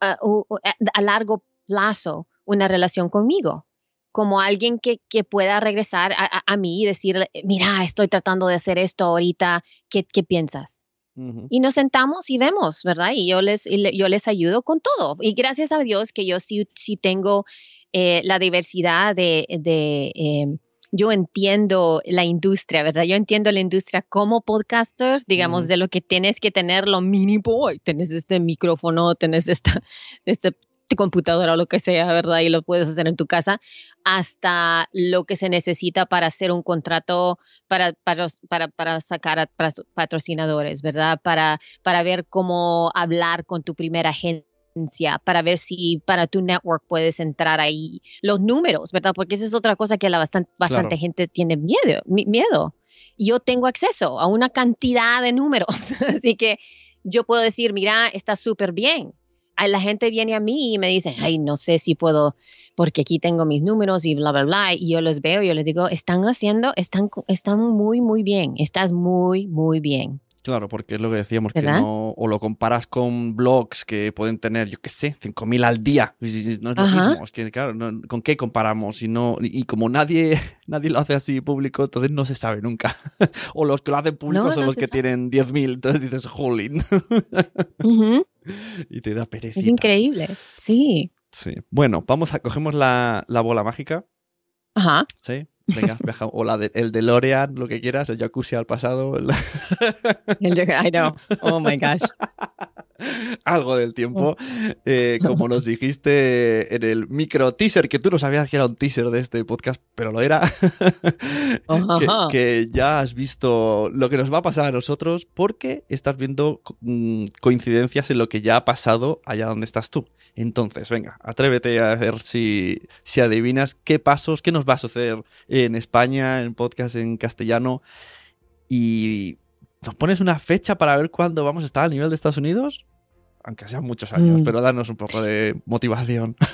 a largo plazo una relación conmigo como alguien que, pueda regresar a, mí y decirle, mira, estoy tratando de hacer esto ahorita, ¿qué, piensas? Y nos sentamos y vemos, ¿verdad? Y yo les, yo les ayudo con todo. Y gracias a Dios que yo sí, sí tengo eh, la diversidad de... Em, yo entiendo la industria, ¿verdad? Yo entiendo la industria como podcaster, digamos, de lo que tienes que tener lo mínimo. Tienes este micrófono, tienes esta, este computadora o lo que sea, ¿verdad? Y lo puedes hacer en tu casa, hasta lo que se necesita para hacer un contrato, para, para, para, sacar a patrocinadores, ¿verdad? Para, para ver cómo hablar con tu primera agencia, para ver si para tu network puedes entrar ahí. Los números, ¿verdad? Porque esa es otra cosa que la bastante, bastante gente tiene miedo, miedo. Yo tengo acceso a una cantidad de números, así que yo puedo decir, mira, está súper bien la gente viene a mí y me dice, ay, no sé si puedo, porque aquí tengo mis números y bla, bla, bla. Y yo los veo y yo les digo, están haciendo, están, están muy, muy bien, estás muy, muy bien. Claro, porque es lo que decíamos, que no, o lo comparas con blogs que pueden tener, yo qué sé, 5.000 al día. No es lo mismo, es que claro, ¿con qué comparamos? Y, no, y como nadie, nadie lo hace así público, entonces no se sabe nunca. o los que lo hacen público son los que tienen 10.000, entonces dices, jolín. Y te da pereza. Es increíble, sí. Sí. Bueno, vamos a, cogemos la, la bola mágica. Ajá. Sí. Venga, o la de, el DeLorean, lo que quieras, el jacuzzi al pasado. El... I know. Oh my gosh. Algo del tiempo. Eh, como nos dijiste en el micro teaser, que tú no sabías que era un teaser de este podcast, pero lo era. que, ya has visto lo que nos va a pasar a nosotros porque estás viendo mm, coincidencias en lo que ya ha pasado allá donde estás tú. Entonces, venga, atrévete a ver si, si adivinas qué pasos, qué nos va a suceder en España, en podcast en castellano. Y nos pones una fecha para ver cuándo vamos a estar al nivel de Estados Unidos aunque sean muchos años, mm. pero danos un poco de motivación.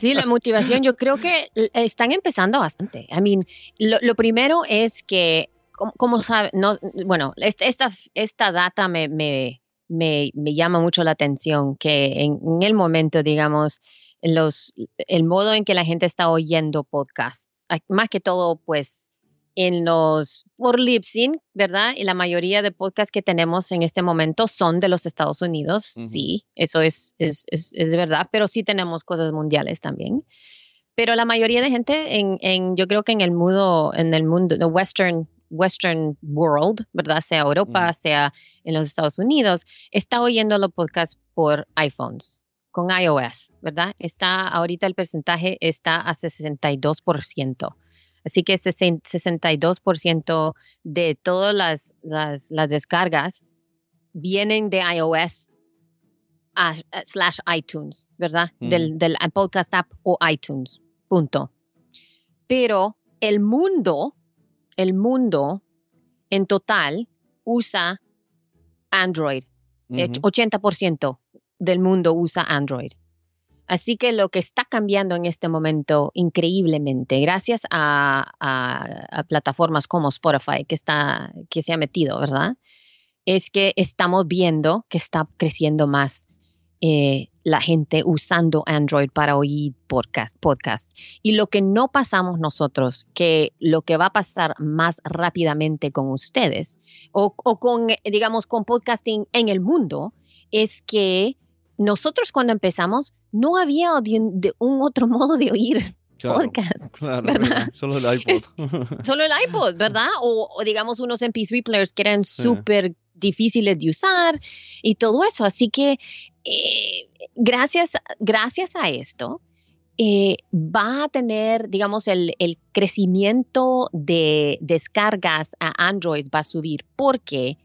Sí, la motivación yo creo que están empezando bastante. I mean, lo, primero es que, como, saben, no, bueno, esta, esta data me, me, me, llama mucho la atención, que en, el momento, digamos, los, el modo en que la gente está oyendo podcasts, más que todo, pues, en los, por Libsyn, ¿verdad? Y la mayoría de podcasts que tenemos en este momento son de los Estados Unidos, sí, eso es, es, es, es, verdad, pero sí tenemos cosas mundiales también. Pero la mayoría de gente, en, en yo creo que en el mundo, en el mundo, the western, western world, ¿verdad? Sea Europa, sea en los Estados Unidos, está oyendo los podcasts por iPhones, con iOS, ¿verdad? Está, ahorita el porcentaje está a 62%. Así que 62% de todas las, las, descargas vienen de iOS slash iTunes, ¿verdad? Del, del podcast app o iTunes, punto. Pero el mundo, el mundo en total usa Android. 80% del mundo usa Android. Así que lo que está cambiando en este momento increíblemente, gracias a, plataformas como Spotify, que, está, que se ha metido, ¿verdad? Es que estamos viendo que está creciendo más eh, la gente usando Android para oír podcast, podcast. Y lo que no pasamos nosotros, que lo que va a pasar más rápidamente con ustedes o, o con, digamos, con podcasting en el mundo, es que nosotros cuando empezamos no había de, un otro modo de oír podcasts, ¿verdad? Solo el iPod. solo el iPod, ¿verdad? O, digamos unos MP3 players que eran súper difíciles de usar y todo eso. Así que eh, gracias, gracias a esto, eh, va a tener, digamos, el, crecimiento de descargas a Android va a subir porque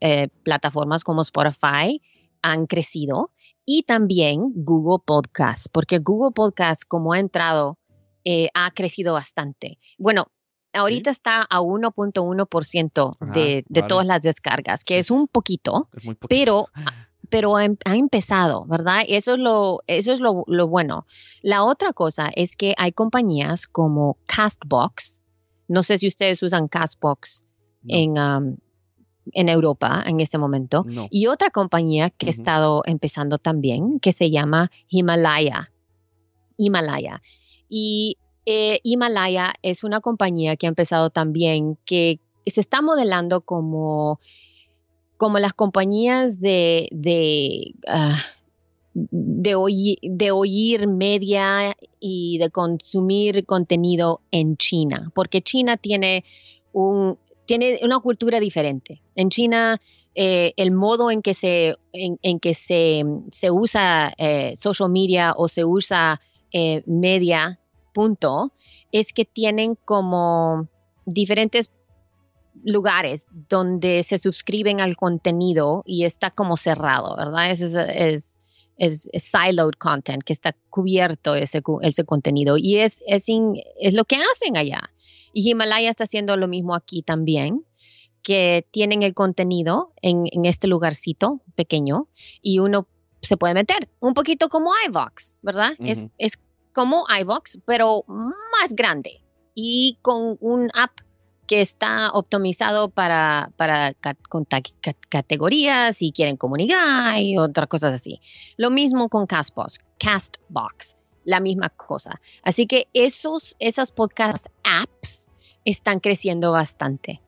eh, plataformas como Spotify, han crecido y también Google Podcast, porque Google Podcast, como ha entrado, eh, ha crecido bastante. Bueno, ahorita está a 1.1% de, de todas las descargas, que es un poquito, pero pero ha, empezado, ¿verdad? Eso es lo, eso es lo, bueno. La otra cosa es que hay compañías como Castbox. No sé si ustedes usan Castbox en, en Europa en este momento. No. Y otra compañía que he Ujú. estado empezando también, que se llama Himalaya. Himalaya. Y eh, Himalaya es una compañía que ha empezado también que se está modelando como, como las compañías de, de, ah, de oír media y de consumir contenido en China, porque China tiene, un, tiene una cultura diferente. En China, eh, el modo en que se, en, que se, se usa eh, social media o se usa eh, media, punto, es que tienen como diferentes lugares donde se suscriben al contenido y está como cerrado, ¿verdad? Es, es, es, siloed content, que está cubierto ese, ese contenido y es, es lo que hacen allá. Y Himalaya está haciendo lo mismo aquí también, que tienen el contenido en, en este lugarcito pequeño y uno se puede meter, un poquito como iVox, ¿verdad? es, es como iVox, pero más grande y con un app que está optimizado para, para con ta- categorías y quieren comunicar y otras cosas así. Lo mismo con Castbox, Castbox, la misma cosa. Así que esos, esas podcast apps están creciendo bastante.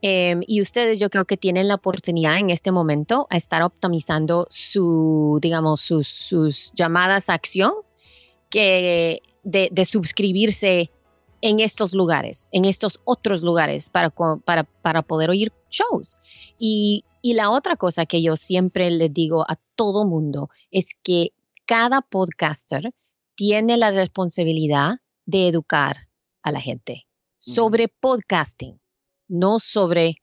Em, y ustedes yo creo que tienen la oportunidad en este momento a estar optimizando su, digamos, sus, sus llamadas a acción que de, de suscribirse en estos lugares, en estos otros lugares para, para, para poder oír shows. Y, y la otra cosa que yo siempre le digo a todo mundo es que cada podcaster tiene la responsabilidad de educar a la gente sobre podcasting, no sobre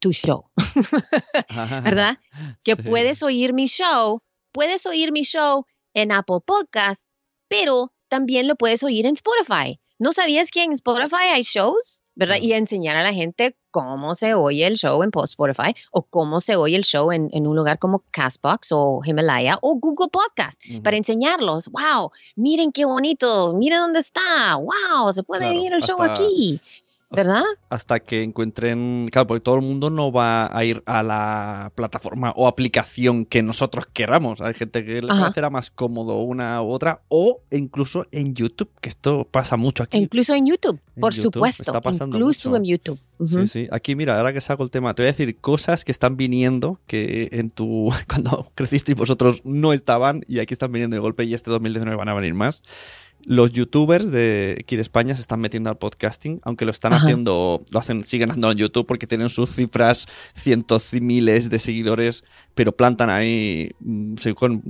tu show. ¿verdad? Que Sí. puedes oír mi show, puedes oír mi show en Apple Podcast, pero también lo puedes oír en Spotify. ¿No sabías que en Spotify hay shows? ¿Verdad? Y enseñar a la gente cómo se oye el show en post Spotify o cómo se oye el show en, en un lugar como Castbox o Himalaya o Google Podcast para enseñarlos. ¡Wow! Miren qué bonito, miren dónde está. ¡Wow! Se puede Claro, oír el show aquí. Hasta- ¿Verdad? hasta que encuentren, claro, porque todo el mundo no va a ir a la plataforma o aplicación que nosotros queramos. Hay gente que le parecerá más cómodo una u otra, o incluso en YouTube, que esto pasa mucho aquí. Incluso en YouTube, En por YouTube supuesto. está pasando Incluso mucho. en YouTube. Sí, sí. Aquí, mira, ahora que saco el tema, te voy a decir cosas que están viniendo que en tu. cuando crecisteis vosotros no estaban y aquí están viniendo de golpe y este 2019 van a venir más. Los youtubers de aquí de España se están metiendo al podcasting, aunque lo están Ajá. haciendo, lo hacen, siguen haciendo en YouTube porque tienen sus cifras, cientos y miles de seguidores, pero plantan ahí mm,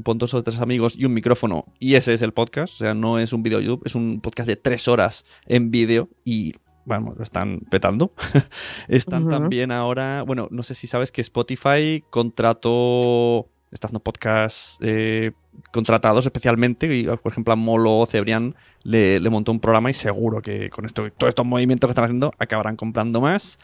con dos o tres amigos y un micrófono, y ese es el podcast, o sea, no es un video YouTube, es un podcast de tres horas en vídeo y bueno, lo están petando. están también ahora, bueno, no sé si sabes que Spotify contrató, estás no podcasts eh, contratados especialmente, y, por ejemplo a Molo o Cebrián le, montó un programa y seguro que con esto, todos estos movimientos que están haciendo acabarán comprando más.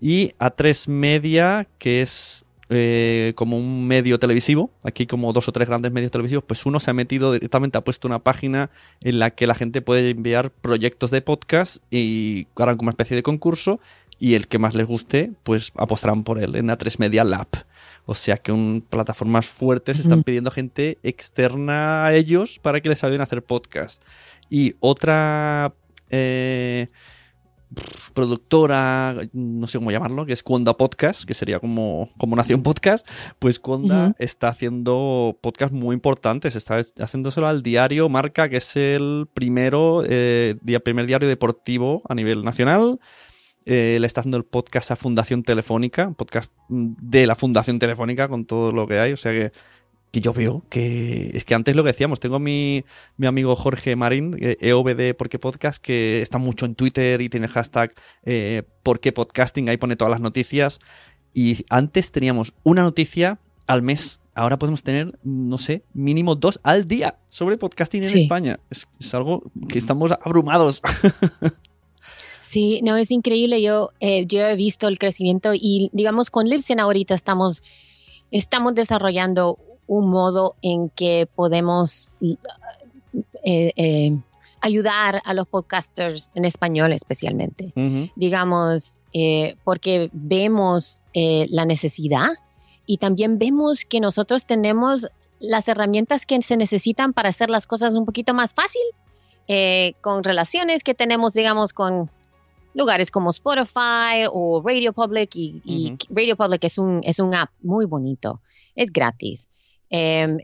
Y A3 Media, que es eh, como un medio televisivo, aquí como dos o tres grandes medios televisivos, pues uno se ha metido directamente, ha puesto una página en la que la gente puede enviar proyectos de podcast y harán como una especie de concurso y el que más les guste, pues apostarán por él en A3 Media Lab. O sea que un, plataformas fuertes están pidiendo gente externa a ellos para que les ayuden a hacer podcast. Y otra eh, productora, no sé cómo llamarlo, que es Cuonda Podcast, que sería como, como Nación Podcast, pues Cuonda Ujú. está haciendo podcast muy importantes, está haciéndoselo al diario Marca, que es el primero, eh, primer diario deportivo a nivel nacional. Eh, le está haciendo el podcast a Fundación Telefónica, podcast mm, de la Fundación Telefónica con todo lo que hay, o sea que que yo veo que es que antes lo que decíamos, tengo mi, mi amigo Jorge Marín, eh, EOBD Porque Podcast, que está mucho en Twitter y tiene el hashtag eh, Porque Podcasting, ahí pone todas las noticias. Y antes teníamos una noticia al mes. Ahora podemos tener, no sé, mínimo dos al día sobre podcasting en Sí. España. Es, es algo que estamos abrumados. Sí, no, es increíble. Yo, eh, yo he visto el crecimiento y, digamos, con Libsyn ahorita estamos, estamos desarrollando un modo en que podemos eh, eh, ayudar a los podcasters en español especialmente. Digamos, eh, porque vemos eh, la necesidad y también vemos que nosotros tenemos las herramientas que se necesitan para hacer las cosas un poquito más fácil, eh, con relaciones que tenemos, digamos, con lugares como Spotify o Radio Public y, Radio Public es un, es un app muy bonito, es gratis. Em,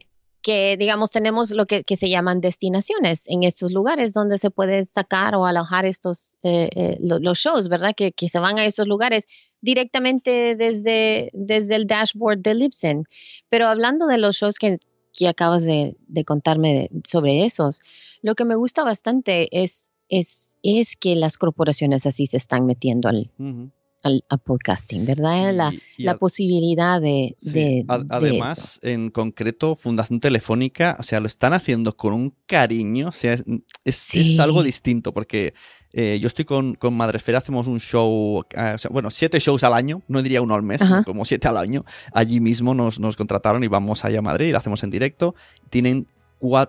que digamos tenemos lo que, se llaman destinaciones en estos lugares donde se puede sacar o alojar estos eh, eh, los shows, ¿verdad? Que, se van a esos lugares directamente desde, desde el dashboard de Libsyn. Pero hablando de los shows que, acabas de, contarme sobre esos, lo que me gusta bastante es, es, es que las corporaciones así se están metiendo al, al, podcasting, ¿verdad? La, la posibilidad de... además, en concreto, Fundación Telefónica, o sea, lo están haciendo con un cariño, o sea, es, algo distinto, porque eh, yo estoy con, con Madresfera, hacemos un show, eh, bueno, siete shows al año, no diría uno al mes, como siete al año. Allí mismo nos, nos contrataron y vamos allá a Madrid y lo hacemos en directo. Tienen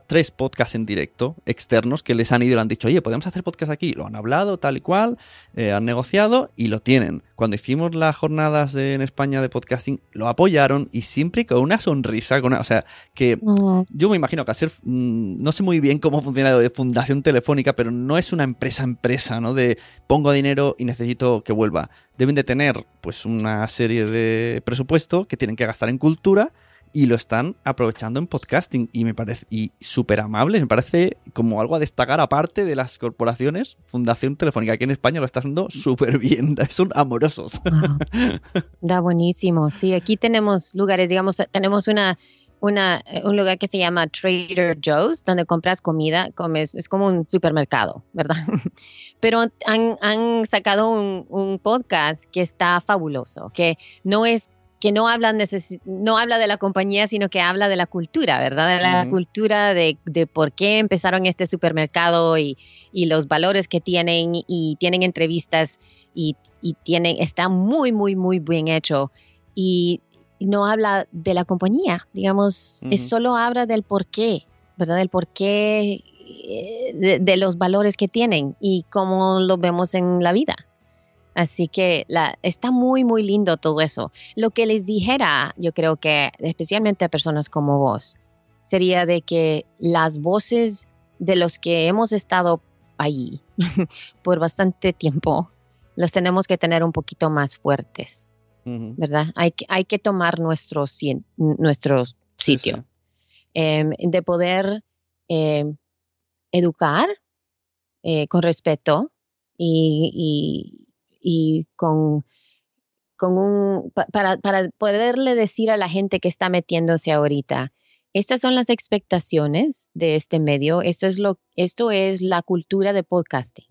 tres podcasts en directo externos que les han ido y le han dicho, oye, podemos hacer podcast aquí. Lo han hablado tal y cual, eh, han negociado y lo tienen. Cuando hicimos las jornadas en España de podcasting, lo apoyaron y siempre con una sonrisa. Con o sea, que oh. yo me imagino que hacer, mm, no sé muy bien cómo funciona lo de Fundación Telefónica, pero no es una empresa empresa, ¿no? De pongo dinero y necesito que vuelva. Deben de tener pues una serie de presupuesto que tienen que gastar en cultura y lo están aprovechando en podcasting y me parece y súper amable, me parece como algo a destacar aparte de las corporaciones. Fundación Telefónica aquí en España lo está haciendo súper bien, son amorosos. Da buenísimo, sí, aquí tenemos lugares, digamos, tenemos una, una, un lugar que se llama Trader Joe's, donde compras comida, comes, es como un supermercado, ¿verdad? Pero han, han sacado un, un, podcast que está fabuloso, que no es que no habla, no habla de la compañía, sino que habla de la cultura, ¿verdad? De la cultura de, por qué empezaron este supermercado y, los valores que tienen y tienen entrevistas y, tienen, está muy, muy, muy bien hecho. Y no habla de la compañía, digamos, es solo habla del por qué, ¿verdad? Del por qué eh, de los valores que tienen y cómo lo vemos en la vida. Así que la, está muy, muy lindo todo eso. Lo que les dijera, yo creo que especialmente a personas como vos, sería de que las voces de los que hemos estado allí por bastante tiempo, las tenemos que tener un poquito más fuertes, ¿verdad? Hay que, hay que tomar nuestro, nuestro sitio, em, de poder em, educar eh, con respeto y, y con, con un, para, para poderle decir a la gente que está metiéndose ahorita, estas son las expectaciones de este medio, esto es lo, esto es la cultura de podcasting.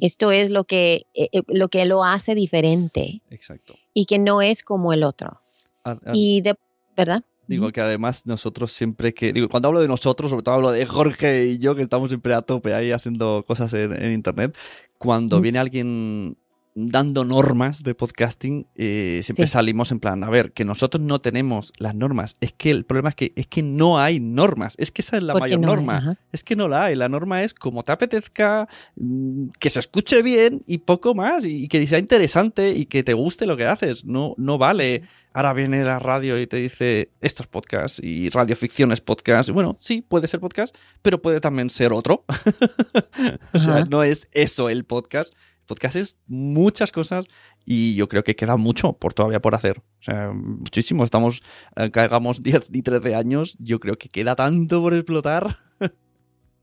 Esto es lo que, eh, eh, lo que lo hace diferente. Exacto. Y que no es como el otro. y de, ¿verdad? Digo que además nosotros siempre que, digo, cuando hablo de nosotros, sobre todo hablo de Jorge y yo, que estamos siempre a tope ahí haciendo cosas en, Internet, cuando viene alguien dando normas de podcasting, eh, siempre salimos en plan, a ver, que nosotros no tenemos las normas. Es que el problema es que, es que no hay normas. Es que esa es la mayor norma. es que no la hay. La norma es como te apetezca, mm, que se escuche bien y poco más. Y, que sea interesante y que te guste lo que haces. No, no vale. Ahora viene la radio y te dice, estos podcasts y radioficción es podcast. Bueno, sí, puede ser podcast, pero puede también ser otro. o sea, no es eso el podcast podcast es muchas cosas y yo creo que queda mucho por todavía por hacer. O sea, muchísimo. Estamos, eh, hagamos 10 y 13 años, yo creo que queda tanto por explotar.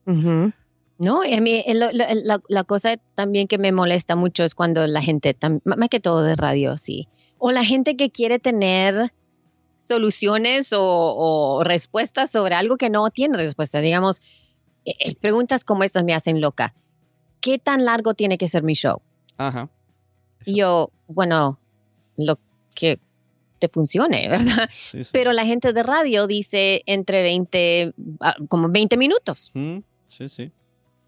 No, y a mí la, cosa también que me molesta mucho es cuando la gente, más que todo de radio, sí, o la gente que quiere tener soluciones o, respuestas sobre algo que no tiene respuesta. Digamos, eh, eh, preguntas como estas me hacen loca. ¿Qué tan largo tiene que ser mi show? Ajá. Y yo, bueno, lo que te funcione, ¿verdad? Pero la gente de radio dice entre 20, ah, como 20 minutos. Sí, sí.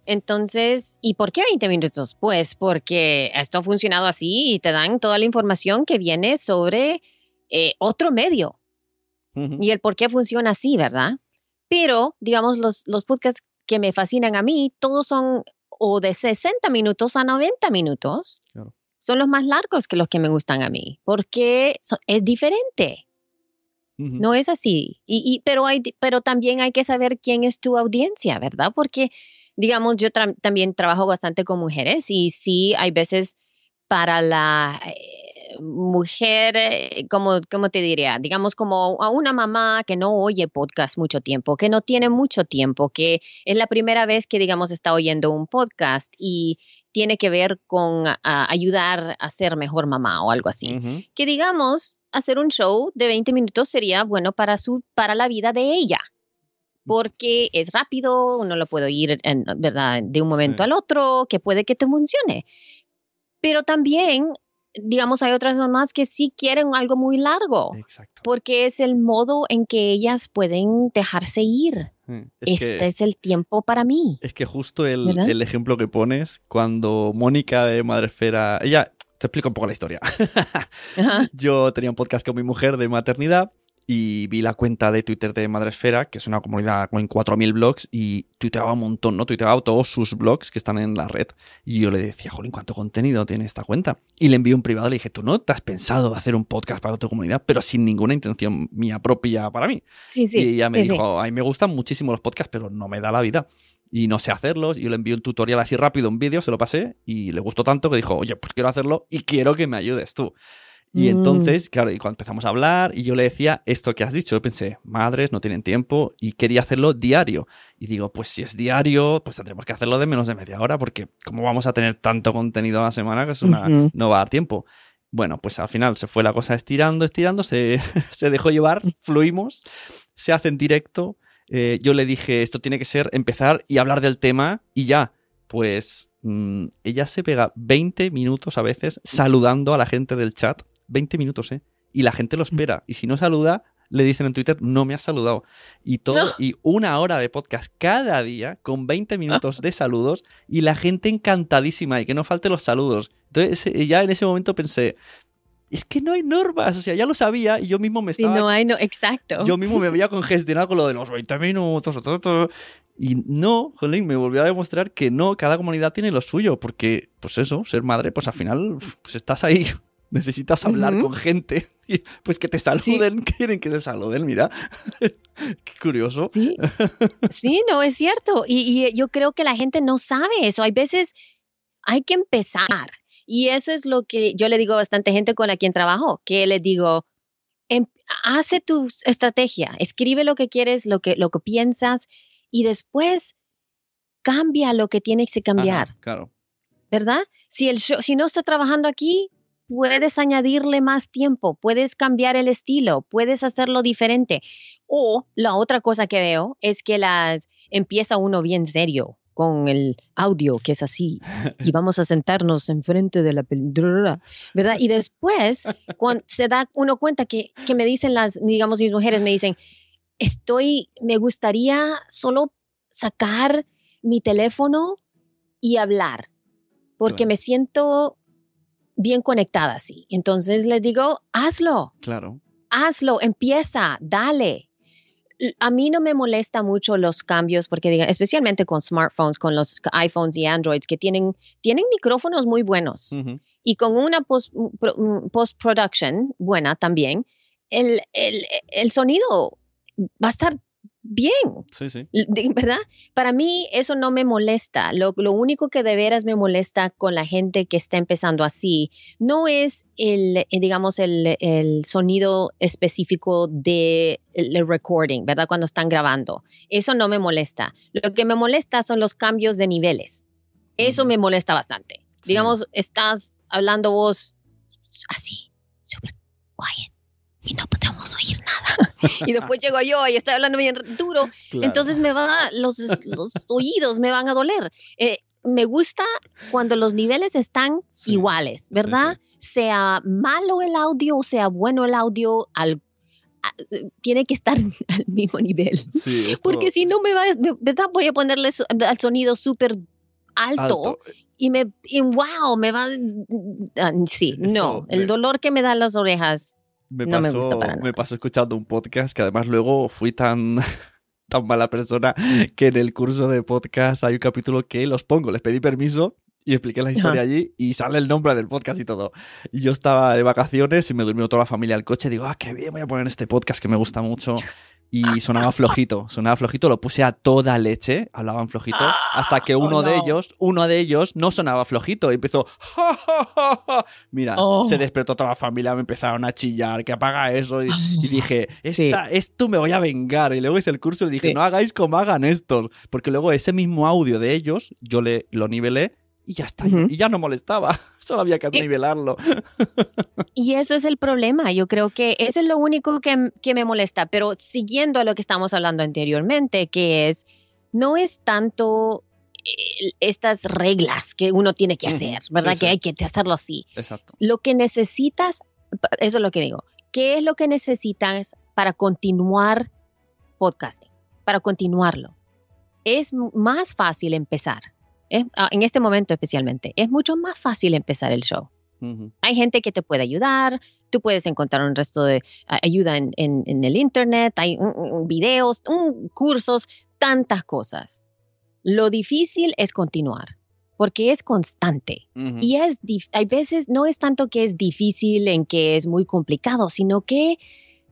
Entonces, ¿y por qué 20 minutos? Pues porque esto ha funcionado así y te dan toda la información que viene sobre eh, otro medio y el por qué funciona así, ¿verdad? Pero, digamos, los, los podcasts que me fascinan a mí, todos son o de 60 minutos a 90 minutos. Son los más largos que los que me gustan a mí, porque es diferente. No es así. Y, pero, hay, pero también hay que saber quién es tu audiencia, ¿verdad? Porque, digamos, yo también trabajo bastante con mujeres y sí hay veces para la eh, mujer, eh, como, ¿cómo te diría? Digamos como a una mamá que no oye podcast mucho tiempo, que no tiene mucho tiempo, que es la primera vez que, digamos, está oyendo un podcast y tiene que ver con ayudar a ser mejor mamá o algo así. Que digamos, hacer un show de 20 minutos sería bueno para, su, para la vida de ella porque es rápido, uno lo puede oír en, ¿verdad? de un momento al otro, que puede que te funcione. Pero también, digamos, hay otras mamás que sí quieren algo muy largo. Exacto. Porque es el modo en que ellas pueden dejarse ir. Mm, este es el tiempo para mí. Es que justo el, el ejemplo que pones, cuando Mónica de Madresfera, ella, te explico un poco la historia. Yo tenía un podcast con mi mujer de maternidad y vi la cuenta de Twitter de Madresfera, que es una comunidad con 4.000 blogs, y tuiteaba un montón, ¿no? Tuiteaba todos sus blogs que están en la red. Y yo le decía, jolín, ¿cuánto contenido tiene esta cuenta? Y le envié un privado le dije, ¿tú no te has pensado hacer un podcast para tu comunidad? Pero sin ninguna intención mía propia para mí. Sí, sí. Y ella me dijo, a mí me gustan muchísimo los podcasts, pero no me da la vida. Y no sé hacerlos. Y yo le envié un tutorial así rápido, un vídeo, se lo pasé, y le gustó tanto que dijo, oye, pues quiero hacerlo y quiero que me ayudes tú. Y mm. entonces, claro, y cuando empezamos a hablar y yo le decía esto que has dicho, yo pensé, madres, no tienen tiempo y quería hacerlo diario. Y digo, pues si es diario, pues tendremos que hacerlo de menos de media hora porque como vamos a tener tanto contenido a la semana que es una, no va a dar tiempo. Bueno, pues al final se fue la cosa estirando, estirando, se, se dejó llevar, fluimos, se hace en directo. Eh, yo le dije, esto tiene que ser empezar y hablar del tema y ya. Pues mm, ella se pega 20 minutos a veces saludando a la gente del chat 20 minutos, ¿eh? Y la gente lo mm. espera. Y si no saluda, le dicen en Twitter, no me has saludado. Y todo, y una hora de podcast cada día, con 20 minutos de saludos, y la gente encantadísima, y que no falte los saludos. Entonces, ya en ese momento pensé, es que no hay normas, o sea, ya lo sabía y yo mismo me estaba... Sí, no hay, no, exacto. Yo mismo me había congestionado con lo de los 20 minutos, y no, jolín, me volvió a demostrar que no, cada comunidad tiene lo suyo, porque, pues eso, ser madre, pues al final, pues estás ahí necesitas hablar con gente, pues que te saluden, quieren que te saluden, mira. Qué curioso. Sí. sí, no, es cierto. Y, yo creo que la gente no sabe eso. Hay veces hay que empezar. Y eso es lo que yo le digo a bastante gente con la quien trabajo, que le digo, em, hace tu estrategia, escribe lo que quieres, lo que, lo que piensas y después cambia lo que tienes que cambiar. claro. ¿Verdad? Si, el si no está trabajando aquí, puedes añadirle más tiempo, puedes cambiar el estilo, puedes hacerlo diferente. O la otra cosa que veo es que las empieza uno bien serio con el audio que es así y vamos a sentarnos enfrente de la película, ¿verdad? Y después cuando se da uno cuenta que, que me dicen las, digamos, mis mujeres me dicen, estoy, me gustaría solo sacar mi teléfono y hablar, porque me siento bien conectada así. Entonces les digo, hazlo. Claro. Hazlo, empieza, dale. A mí no me molesta mucho los cambios porque digan, especialmente con smartphones, con los iPhones y Androids que tienen, tienen micrófonos muy buenos y con una post, production buena también, el, el, el sonido va a estar bien. Sí, sí. ¿Verdad? Para mí eso no me molesta. Lo, único que de veras me molesta con la gente que está empezando así no es el, eh, digamos, el, sonido específico de el recording, ¿verdad? Cuando están grabando. Eso no me molesta. Lo que me molesta son los cambios de niveles. Eso me molesta bastante. Digamos, estás hablando vos así, super quiet y no. y después llego yo y estoy hablando bien duro. Entonces me va, los, los oídos me van a doler. Eh, me gusta cuando los niveles están iguales, ¿verdad? Sea malo el audio o sea bueno el audio, al, tiene que estar al mismo nivel. Porque si no me va, ¿verdad? Voy a ponerle al sonido súper alto, y me, y wow, me va, ah, sí, no, el dolor que me dan las orejas me, pasó, me, escuchando un podcast que además luego fui tan, tan mala persona que en el curso de podcast hay un capítulo que los pongo, les pedí permiso y expliqué la historia allí y sale el nombre del podcast y todo. Y yo estaba de vacaciones y me durmió toda la familia al coche. Digo, ah, qué bien, voy a poner este podcast que me gusta mucho. Y sonaba flojito, sonaba flojito, lo puse a toda leche, hablaban flojito, hasta que uno de ellos, uno de ellos no sonaba flojito y empezó, mira, Oh. se despertó toda la familia, me empezaron a chillar, que apaga eso. Y, y dije, Esta, esto me voy a vengar. Y luego hice el curso y dije, Sí. no hagáis como hagan estos. Porque luego ese mismo audio de ellos, yo le, lo nivelé y ya está. Y ya no molestaba. Solo había que nivelarlo. Y eso es el problema. Yo creo que eso es lo único que, que me molesta. Pero siguiendo a lo que estamos hablando anteriormente, que es, no es tanto eh, estas reglas que uno tiene que hacer, ¿verdad? Sí, que hay que hacerlo así. Exacto. Lo que necesitas, eso es lo que digo, ¿qué es lo que necesitas para continuar podcasting? Para continuarlo. Es más fácil empezar. Es- ah, en este momento especialmente, es mucho más fácil empezar el show. Ujú. Hay gente que te puede ayudar, tú puedes encontrar un resto de ayuda en, en- en el internet, hay mm, mm, videos, mm, cursos, tantas cosas. Lo difícil es continuar, porque es constante. Ujú. Y es, hay veces no es tanto que es difícil en que es muy complicado, sino que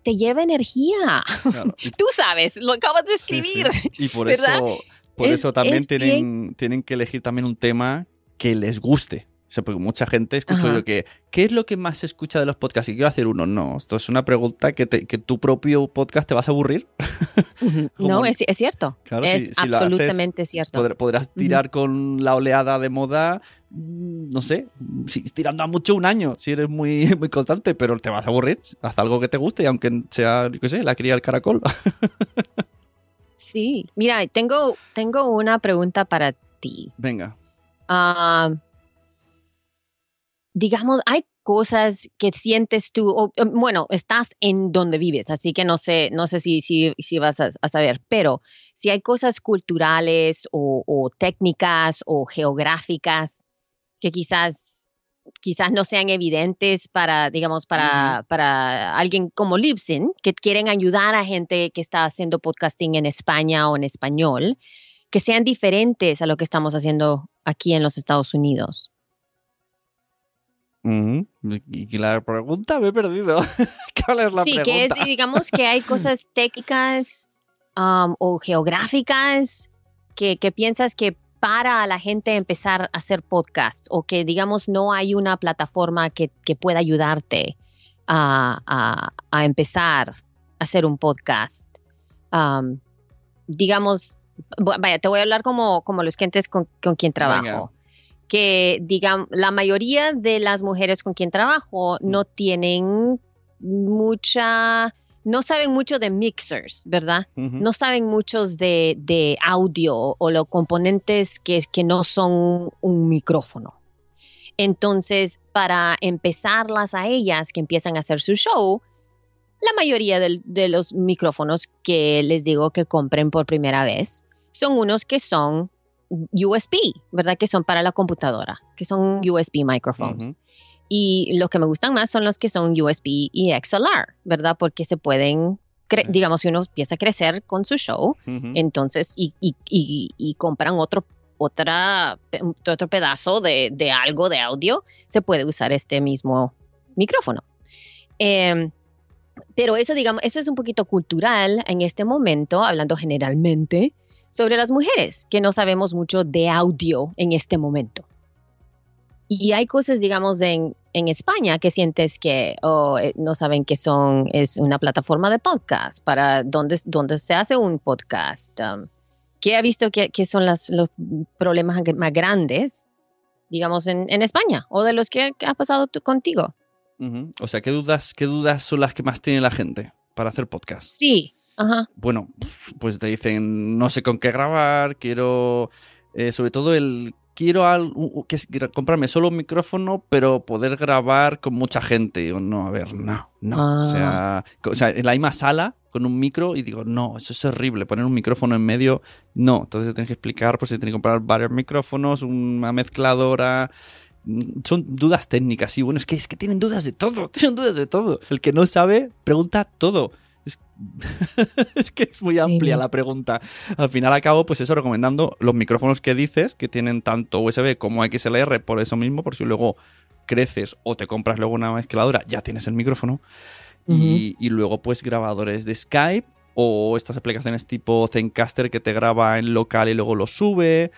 te lleva energía. Claro. Tú sabes, lo acabas de sí, sí. escribir. Y por ¿verdad? eso, por Es- eso también es tienen, tienen que elegir también un tema que les guste. O sea, porque mucha gente escucho Ajá. yo que, ¿qué es lo que más se escucha de los podcasts? Y quiero hacer uno. No, esto es una pregunta que, te- que tu propio podcast te vas a aburrir. No, es, es cierto. Claro, es si- si lo haces, absolutamente cierto. Podr- podrás tirar con la oleada de moda, mm, no sé, si, tirando a mucho un año, si eres muy, muy constante, pero te vas a aburrir. Haz algo que te guste, aunque sea, yo qué sé, la cría del caracol. Sí, mira, tengo, tengo una pregunta para ti. Venga. Ah, digamos, hay cosas que sientes tú, o, bueno, estás en donde vives, así que no sé, no sé si, si, si vas a, a saber, pero si hay cosas culturales o, o técnicas o geográficas que quizás, quizás no sean evidentes para, digamos, para, para alguien como Libsyn, que quieren ayudar a gente que está haciendo podcasting en España o en español, que sean diferentes a lo que estamos haciendo aquí en los Estados Unidos. Y y la pregunta me he perdido. ¿Cuál es la sí, que es, digamos que hay cosas técnicas um, o geográficas que, que piensas que para a la gente empezar a hacer podcast o que digamos no hay una plataforma que, que pueda ayudarte a, a- a empezar a hacer un podcast. Um, digamos, vaya, te voy a hablar como, como los clientes con, con quien trabajo. Venga. Que digamos, la mayoría de las mujeres con quien trabajo no tienen mucha, no saben mucho de mixers, ¿verdad? No saben muchos de, de audio o los componentes que, que no son un micrófono. Entonces, para empezarlas a ellas que empiezan a hacer su show, la mayoría de los micrófonos que les digo que compren por primera vez son unos que son USB, ¿verdad? Que son para la computadora, que son USB microphones. Y los que me gustan más son los que son USB y XLR, ¿verdad? Porque se pueden, cre- digamos, si uno empieza a crecer con su show, entonces, y, y- y- y compran otro, otra, otro pedazo de, de algo de audio, se puede usar este mismo micrófono. Em, pero eso, digamos, eso es un poquito cultural en este momento, hablando generalmente sobre las mujeres, que no sabemos mucho de audio en este momento. Y hay cosas, digamos, en, en España que sientes que oh, no saben que son, es una plataforma de podcast para donde, donde se hace un podcast. um, ¿Qué ha visto que, que son las, los problemas más grandes, digamos, en, en España o de los que ha pasado tú- contigo? Ujú. O sea, ¿qué dudas, ¿qué dudas son las que más tiene la gente para hacer podcast? Sí, ajá. Bueno, pues te dicen, no sé con qué grabar, quiero, eh, sobre todo el, quiero al- u- u- que comprarme solo un micrófono, pero poder grabar con mucha gente. Digo, no, a ver, no, no. O, sea, co- o sea, en la misma sala con un micro y digo, no, eso es horrible, poner un micrófono en medio, no. Entonces tienes que explicar, pues se tiene que comprar varios micrófonos, una mezcladora. Mm, Son dudas técnicas, sí, bueno, es que, es que tienen dudas de todo, tienen dudas de todo. El que no sabe, pregunta todo. Es- que es muy amplia Sí. la pregunta. Al final acabo, pues eso, recomendando los micrófonos que dices, que tienen tanto USB como XLR, por eso mismo, por si luego creces o te compras luego una mezcladora, ya tienes el micrófono. y, y luego, pues, grabadores de Skype o estas aplicaciones tipo Zencaster que te graba en local y luego lo sube.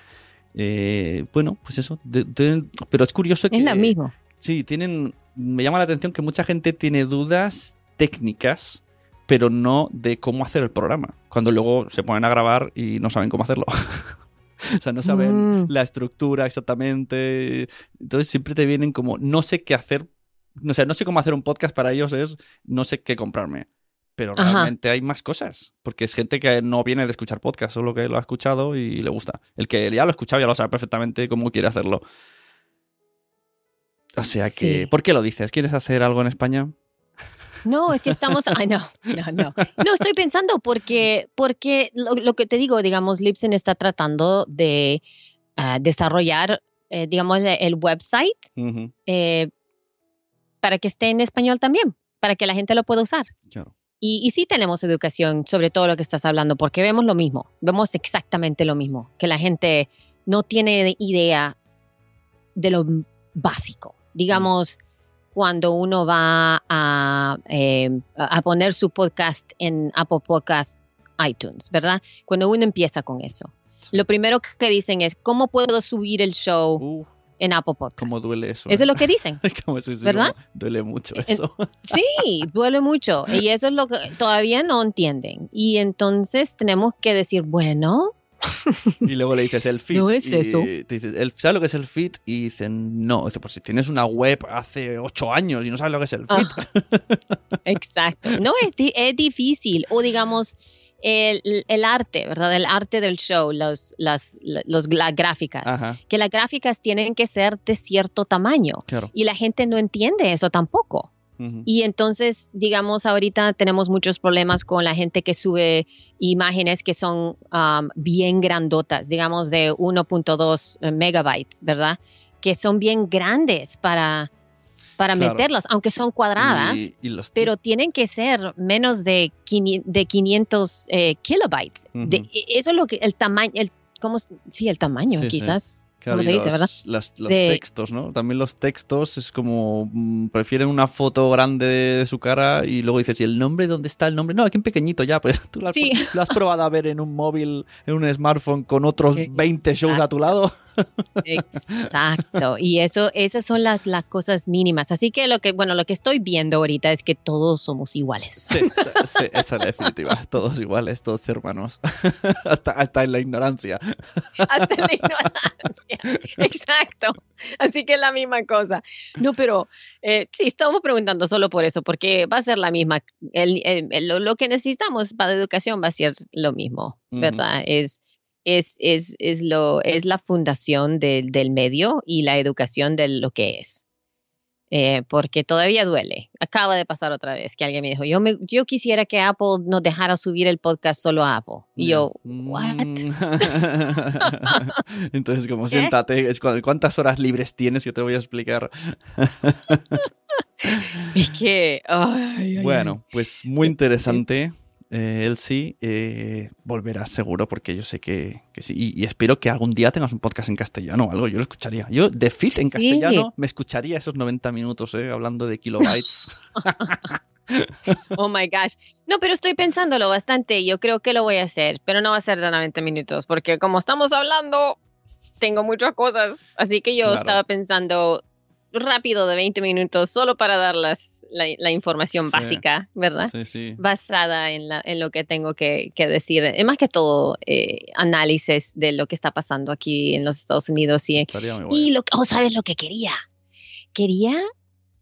Eh, bueno, pues eso. de- de- pero es curioso que. Es lo mismo. Sí, tienen. Me llama la atención que mucha gente tiene dudas técnicas, pero no de cómo hacer el programa. Cuando luego se ponen a grabar y no saben cómo hacerlo. o sea, no saben Mm. la estructura exactamente. Entonces siempre te vienen como, no sé qué hacer. O sea, no sé cómo hacer un podcast para ellos, es no sé qué comprarme. Pero Ajá. realmente hay más cosas. Porque es gente que no viene de escuchar podcast, solo que lo ha escuchado y le gusta. El que ya lo ha escuchado ya lo sabe perfectamente cómo quiere hacerlo. O sea que, Sí. ¿por qué lo dices? ¿Quieres hacer algo en España? No, es que estamos. Ay, no, no, no. No, estoy pensando porque, porque lo, lo que te digo, digamos, Lipsen está tratando de ah, desarrollar, eh, digamos, el, website eh, para que esté en español también, para que la gente lo pueda usar. claro. Y, y sí tenemos educación sobre todo lo que estás hablando, porque vemos lo mismo, vemos exactamente lo mismo, que la gente no tiene idea de lo básico. Digamos, cuando uno va a, eh, a poner su podcast en Apple Podcast iTunes, ¿verdad? Cuando uno empieza con eso. Lo primero que dicen es, ¿cómo puedo subir el show Uh, en Apple Podcast? cómo duele eso. Eso ¿eh? es lo que dicen. Sí, sí, ¿Verdad? duele mucho eso. Sí, duele mucho. Y eso es lo que todavía no entienden. Y entonces tenemos que decir, bueno, Y luego le dices el feed. No es y eso. te dices, "El- ¿sabes lo que es el feed? Y dicen, no. Dice, pues si tienes una web hace ocho años y no sabes lo que es el feed. Ajá. exacto. No, es, es difícil. O digamos, el, el arte, ¿verdad? El arte del show, los, las, los, las gráficas. Ajá, Que las gráficas tienen que ser de cierto tamaño. claro. Y la gente no entiende eso tampoco. Y entonces, digamos, ahorita tenemos muchos problemas con la gente que sube imágenes que son um, bien grandotas, digamos de 1.2 megabytes, ¿verdad? Que son bien grandes para, para Claro. meterlas, aunque son cuadradas, Y- y los pero tienen que ser menos de, 500 de 500 eh, kilobytes. De- e- eso es lo que, el tamaño, el, ¿cómo? Sí, el tamaño, Sí, sí. Claro, ¿Cómo y se dice, los, verdad? las- los De- textos, ¿no? También los textos es como mm, prefieren una foto grande de, su cara y luego dices, ¿y el nombre? ¿Dónde está el nombre? No, aquí en pequeñito ya, pues tú lo has, Sí. lo has probado a ver en un móvil, en un smartphone con otros Exacto. 20 shows a tu lado. Exacto. Y eso, esas son las, las cosas mínimas. Así que lo que, bueno, lo que estoy viendo ahorita es que todos somos iguales. Sí, sí, esa es la definitiva. Todos iguales, todos hermanos. hasta, hasta en la ignorancia. Hasta la ignorancia. Exacto. Así que es la misma cosa. No, pero eh, sí, estamos preguntando solo por eso, porque va a ser la misma. El- el- el- lo, lo que necesitamos para educación va a ser lo mismo. ¿verdad? Es, es, es, es, lo, es la fundación del, del medio y la educación de lo que es. Eh, porque todavía duele. Acaba de pasar otra vez que alguien me dijo, yo, me, yo quisiera que Apple nos dejara subir el podcast solo a Apple. Y yo, ¿what? Entonces, como ¿Qué? siéntate, ¿cuántas horas libres tienes? Yo te voy a explicar. Es que... ay, ay, ay. Bueno, pues muy interesante. Eh, Elsie, eh, volverás seguro porque yo sé que, que sí. Y, y espero que algún día tengas un podcast en castellano o algo. Yo lo escucharía. Yo, de Fit en Sí. castellano, me escucharía esos 90 minutos eh, hablando de kilobytes. Oh my gosh. No, pero estoy pensándolo bastante. Yo creo que lo voy a hacer, pero no va a ser de 90 minutos, porque como estamos hablando, tengo muchas cosas. Así que yo Claro. estaba pensando rápido de 20 minutos, solo para dar las, la, la información Sí. básica, ¿verdad? sí, sí. Basada en, la, en lo que tengo que, que decir. Es más que todo eh, análisis de lo que está pasando aquí en los Estados Unidos y, y lo que, oh, ¿sabes lo que quería? Quería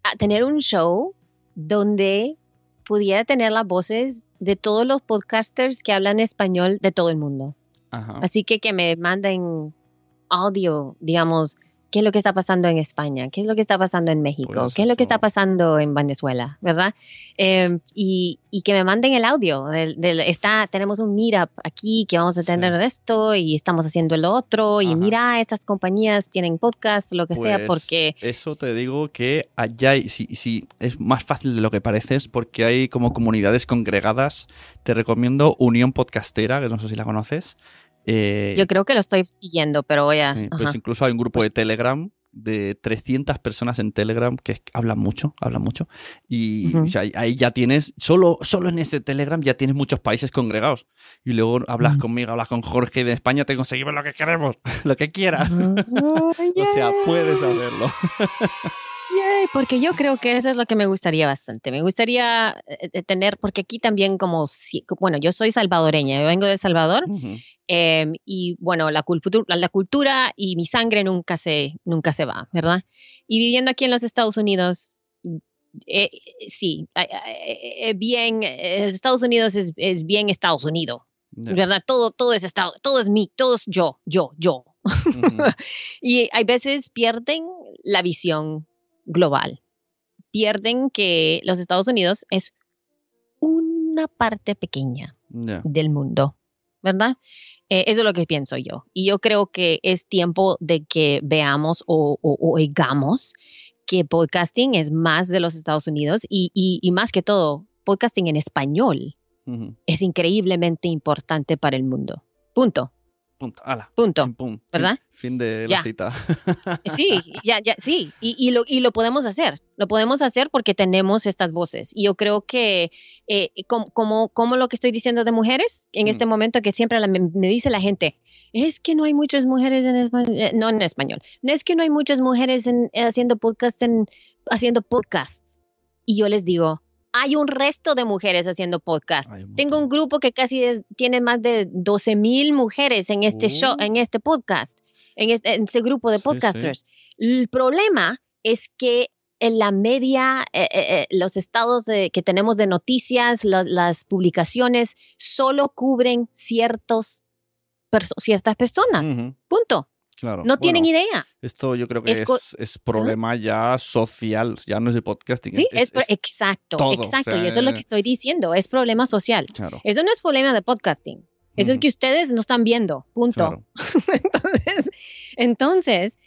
ah, tener un show donde pudiera tener las voces de todos los podcasters que hablan español de todo el mundo. Ajá. Así que que me manden audio, digamos, qué es lo que está pasando en España, qué es lo que está pasando en México, Pues qué es lo que está pasando en Venezuela, ¿verdad? Eh, y, y que me manden el audio. del- del- está, tenemos un meetup aquí que vamos a tener Sí. esto y estamos haciendo el otro. Y Ajá. mira, estas compañías tienen podcast, lo que sea, Pues, porque Eso te digo que allá sí, sí, es más fácil de lo que pareces porque hay como comunidades congregadas. Te recomiendo Unión Podcastera, que no sé si la conoces. Eh, yo creo que lo estoy siguiendo, pero voy a. sí, pues incluso hay un grupo de Telegram de 300 personas en Telegram que hablan mucho, hablan mucho. Y Ujú. o sea, ahí- ya tienes, solo, solo en ese Telegram ya tienes muchos países congregados. Y luego hablas Mm. conmigo, hablas con Jorge de España, te conseguimos lo que queremos, lo que quieras. Ay, O sea, puedes hacerlo. Yay, porque yo creo que eso es lo que me gustaría bastante. Me gustaría eh, eh, tener, porque aquí también como, si- bueno, yo soy salvadoreña, yo vengo de El Salvador Ujú. em, y bueno, la, cultu- la, cultura y mi sangre nunca se, nunca se va, ¿verdad? Y viviendo aquí en los Estados Unidos, eh, eh, sí, eh, eh, eh, bien, eh, Estados Unidos es, es bien Estados Unidos. ¿verdad? Todo, todo es Estado, todo es mí, todo es yo, yo, yo. Y hay veces pierden la visión global. Pierden que los Estados Unidos es una parte pequeña del mundo, ¿verdad? Eh, eso es lo que pienso yo. Y yo creo que es tiempo de que veamos o, o- o oigamos que podcasting es más de los Estados Unidos y, y- y más que todo, podcasting en español es increíblemente importante para el mundo. Punto, Punto. Ala. punto. Pum. ¿Verdad? Fin, de Ya. la cita. Sí, ya, ya, sí, y, y lo, y lo podemos hacer, lo podemos hacer porque tenemos estas voces. Y yo creo que, eh, como, como, como lo que estoy diciendo de mujeres, en Mm. este momento que siempre la- me, me dice la gente, es que no hay muchas mujeres en español, no en español, es que no hay muchas mujeres en, eh, haciendo podcast, en, haciendo podcasts. Y yo les digo, hay un resto de mujeres haciendo un Tengo un grupo que casi es- tiene más de 12 mil mujeres en este show, Uh. en este podcast, en este, en este grupo de Sí, sí. podcasters. El problema es que en la media, eh, eh, eh, los estados de- que tenemos de noticias, la- las publicaciones, solo cubren ciertos perso- ciertas personas. Punto. Claro. No tienen idea. Esto yo creo que Es es, es problema ya social, ya no es de podcasting. Sí, es, exacto, todo, o exacto. sea, y eso es lo eh, que estoy diciendo. Es problema social. Claro. Eso no es problema de podcasting. Eso es que ustedes no están viendo. Punto. Claro. entonces, entonces,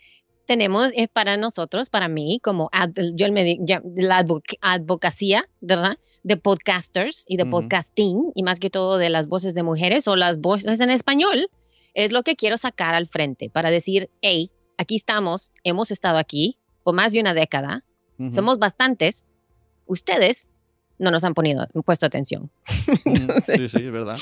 tenemos, es para nosotros, para mí, como ad- yo me ya- la advoc- advocacía, ¿verdad? De podcasters y de podcasting, y más que todo de las voces de mujeres o las voces en español, es lo que quiero sacar al frente para decir, hey, aquí estamos, hemos estado aquí por más de una década, somos bastantes, ustedes no nos han ponido, puesto atención, entonces- Sí, sí, es verdad.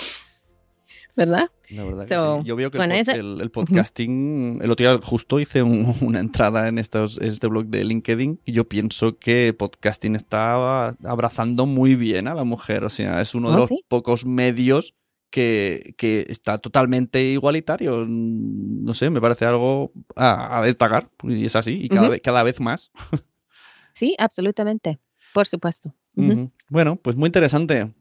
¿verdad? La verdad que So, sí. Yo veo que bueno, el, esa- el- el podcasting, el otro día justo hice un- una entrada en estos, este blog de LinkedIn y yo pienso que podcasting está abrazando muy bien a la mujer. O sea, es uno de Oh, los sí. pocos medios que, que está totalmente igualitario. Mm, No sé, me parece algo a, a destacar y es así y cada, vez, cada vez más. Sí, absolutamente, por supuesto. Bueno, pues muy interesante.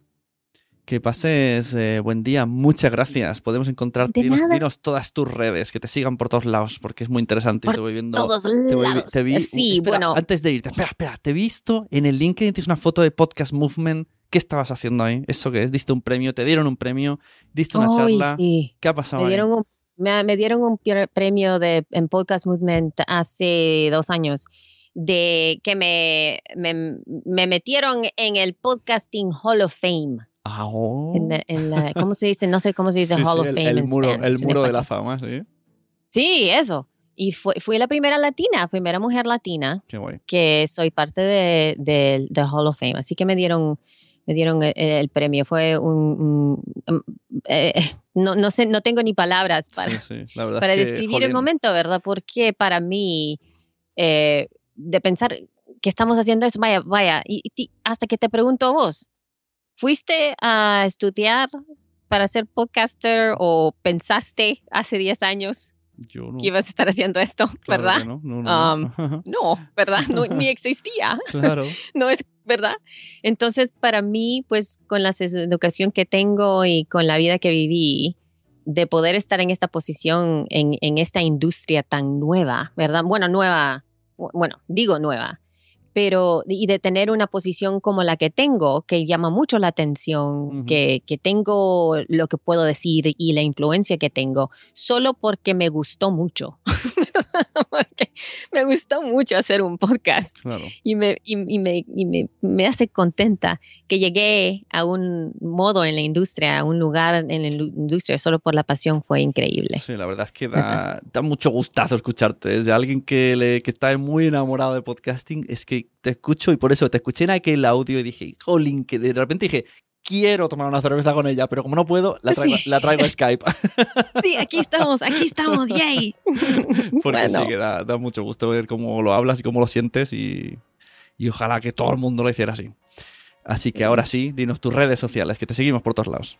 Que pases eh, buen día. Muchas gracias. Podemos encontrarte. De Dinos, dinos todas tus redes, que te sigan por todos lados, porque es muy interesante. Por te voy viendo. Todos te voy lados. te vi- sí, espera, bueno, Antes de irte, espera, espera. Te he visto en el LinkedIn, tienes una foto de Podcast Movement. ¿Qué estabas haciendo ahí? ¿Eso qué es? ¿Diste un premio? ¿Te dieron un premio? ¿Diste una charla? sí. ¿Qué ha pasado Me ahí? dieron un, me, me dieron un pre- premio de, en Podcast Movement hace dos años de que me, me, me metieron en el Podcasting Hall of Fame. Ah, oh. En la- en la- ¿Cómo se dice? No sé cómo se dice Sí, Hall sí, of Fame el muro, Spanish, el en muro de la fama, sí. Sí, eso. Y fue, fui la primera latina, primera mujer latina Qué que soy parte de, de, de Hall of Fame. Así que me dieron, me dieron el, el premio. Fue un, un- um, eh, no, no sé, no tengo ni palabras para, Sí, sí, para describir el jolín, momento, ¿verdad? Porque para mí, eh, de pensar que estamos haciendo eso, vaya, vaya, y, y hasta que te pregunto vos, ¿fuiste a estudiar para ser podcaster o pensaste hace 10 años yo no- que ibas a estar haciendo esto, claro verdad? no, no, no, no. No, ¿verdad? No, ni existía, claro. no es verdad. Entonces, para mí, pues con la educación que tengo y con la vida que viví, de poder estar en esta posición, en, en esta industria tan nueva, ¿verdad? Bueno, nueva, bueno, digo nueva, pero y de tener una posición como la que tengo, que llama mucho la atención, que, que, tengo lo que puedo decir y la influencia que tengo, solo porque me gustó mucho. porque me gustó mucho hacer un podcast y, me, y, me, y me, me, hace contenta que llegué a un modo en la industria, a un lugar en la industria solo por la pasión fue increíble. Sí, la verdad es que da, da mucho gustazo escucharte desde alguien que, le, que está muy enamorado de podcasting. Es que te escucho y por eso te escuché en aquel audio y dije, jolín, que de repente dije, quiero tomar una cerveza con ella, pero como no puedo, la traigo, la traigo a Skype. Sí, aquí estamos, aquí estamos, yay. Porque sí, que da, mucho gusto ver cómo lo hablas y cómo lo sientes y, y ojalá que todo el mundo lo hiciera así. Así que ahora sí, dinos tus redes sociales, que te seguimos por todos lados.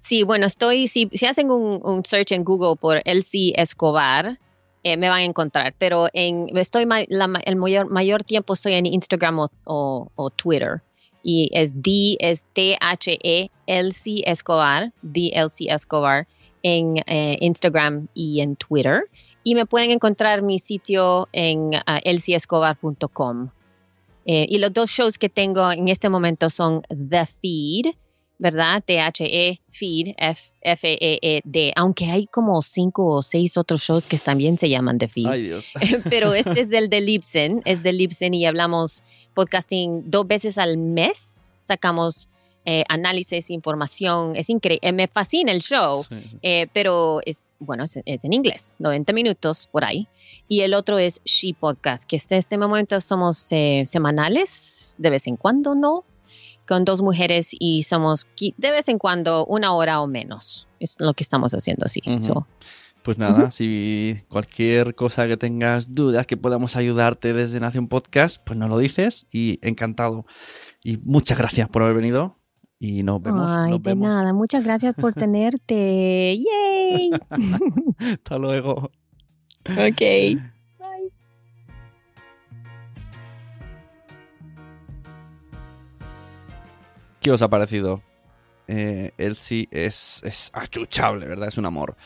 Sí, bueno, estoy, si, si hacen un, un search en Google por Elsie Escobar, eh, me van a encontrar. Pero en, estoy el mayor, mayor tiempo estoy en Instagram o, o, Twitter. Y es D, es T-H-E, Elsie Escobar, D, Elsie Escobar, en eh, Instagram y en Twitter. Y me pueden encontrar mi sitio en uh, y los dos shows que tengo en este momento son The Feed, ¿verdad? T-H-E, Feed, F-E-E-D, aunque hay como cinco o seis otros shows que también se llaman The Feed. Ay, Dios. Pero este es del de Libsyn, es de Libsyn y hablamos podcasting dos veces al mes, sacamos eh, análisis, información, es increíble, me fascina el show, eh, pero es, bueno, es, en inglés, 90 minutos por ahí. Y el otro es She Podcast, que en este momento somos eh, semanales, de vez en cuando, ¿no? Con dos mujeres y somos de vez en cuando una hora o menos. Es lo que estamos haciendo así. pues nada, si cualquier cosa que tengas dudas que podamos ayudarte desde Nación Podcast, pues nos lo dices y encantado. Y muchas gracias por haber venido y nos vemos. Ay, de nada, muchas gracias por tenerte. ¡Yay! Hasta luego. Ok. ¿Qué os ha parecido? Eh, es, es achuchable, ¿verdad? Es un amor.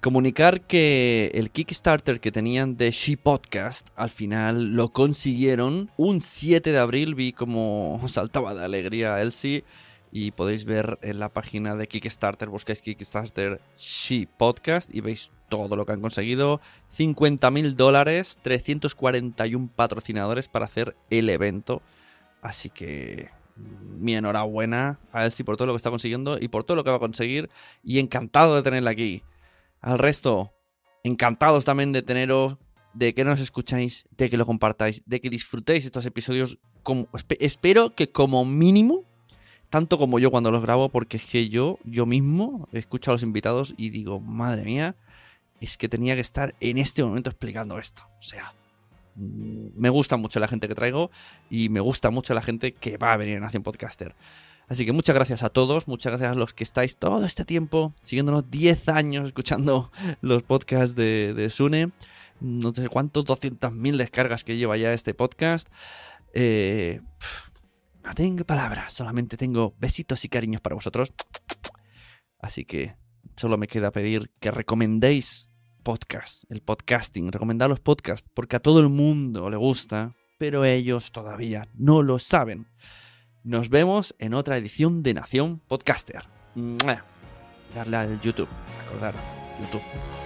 Comunicar que el Kickstarter que tenían de She Podcast al final lo consiguieron. Un 7 de abril vi como saltaba de alegría Elsie. Y podéis ver en la página de Kickstarter, buscáis Kickstarter She Podcast y veis todo lo que han conseguido. 50 mil dólares, 341 patrocinadores para hacer el evento. Así que mi enhorabuena a Elsie por todo lo que está consiguiendo y por todo lo que va a conseguir. Y encantado de tenerla aquí. Al resto, encantados también de teneros, de que nos escucháis, de que lo compartáis, de que disfrutéis estos episodios. Espero que como mínimo, tanto como yo cuando los grabo, porque es que yo, yo mismo, escucho a los invitados y digo, madre mía, es que tenía que estar en este momento explicando esto. O sea, me gusta mucho la gente que traigo y me gusta mucho la gente que va a venir a Nación Podcaster. Así que muchas gracias a todos, muchas gracias a los que estáis todo este tiempo siguiéndonos 10 años escuchando los podcasts de, de Sune. No sé cuántos, 200.000 descargas que lleva ya este podcast. Eh, no tengo palabras, solamente tengo besitos y cariños para vosotros. Así que solo me queda pedir que recomendéis podcast, el podcasting, recomendar los podcasts, porque a todo el mundo le gusta, pero ellos todavía no lo saben. Nos vemos en otra edición de Nación Podcaster. Darle al YouTube, acordar, YouTube.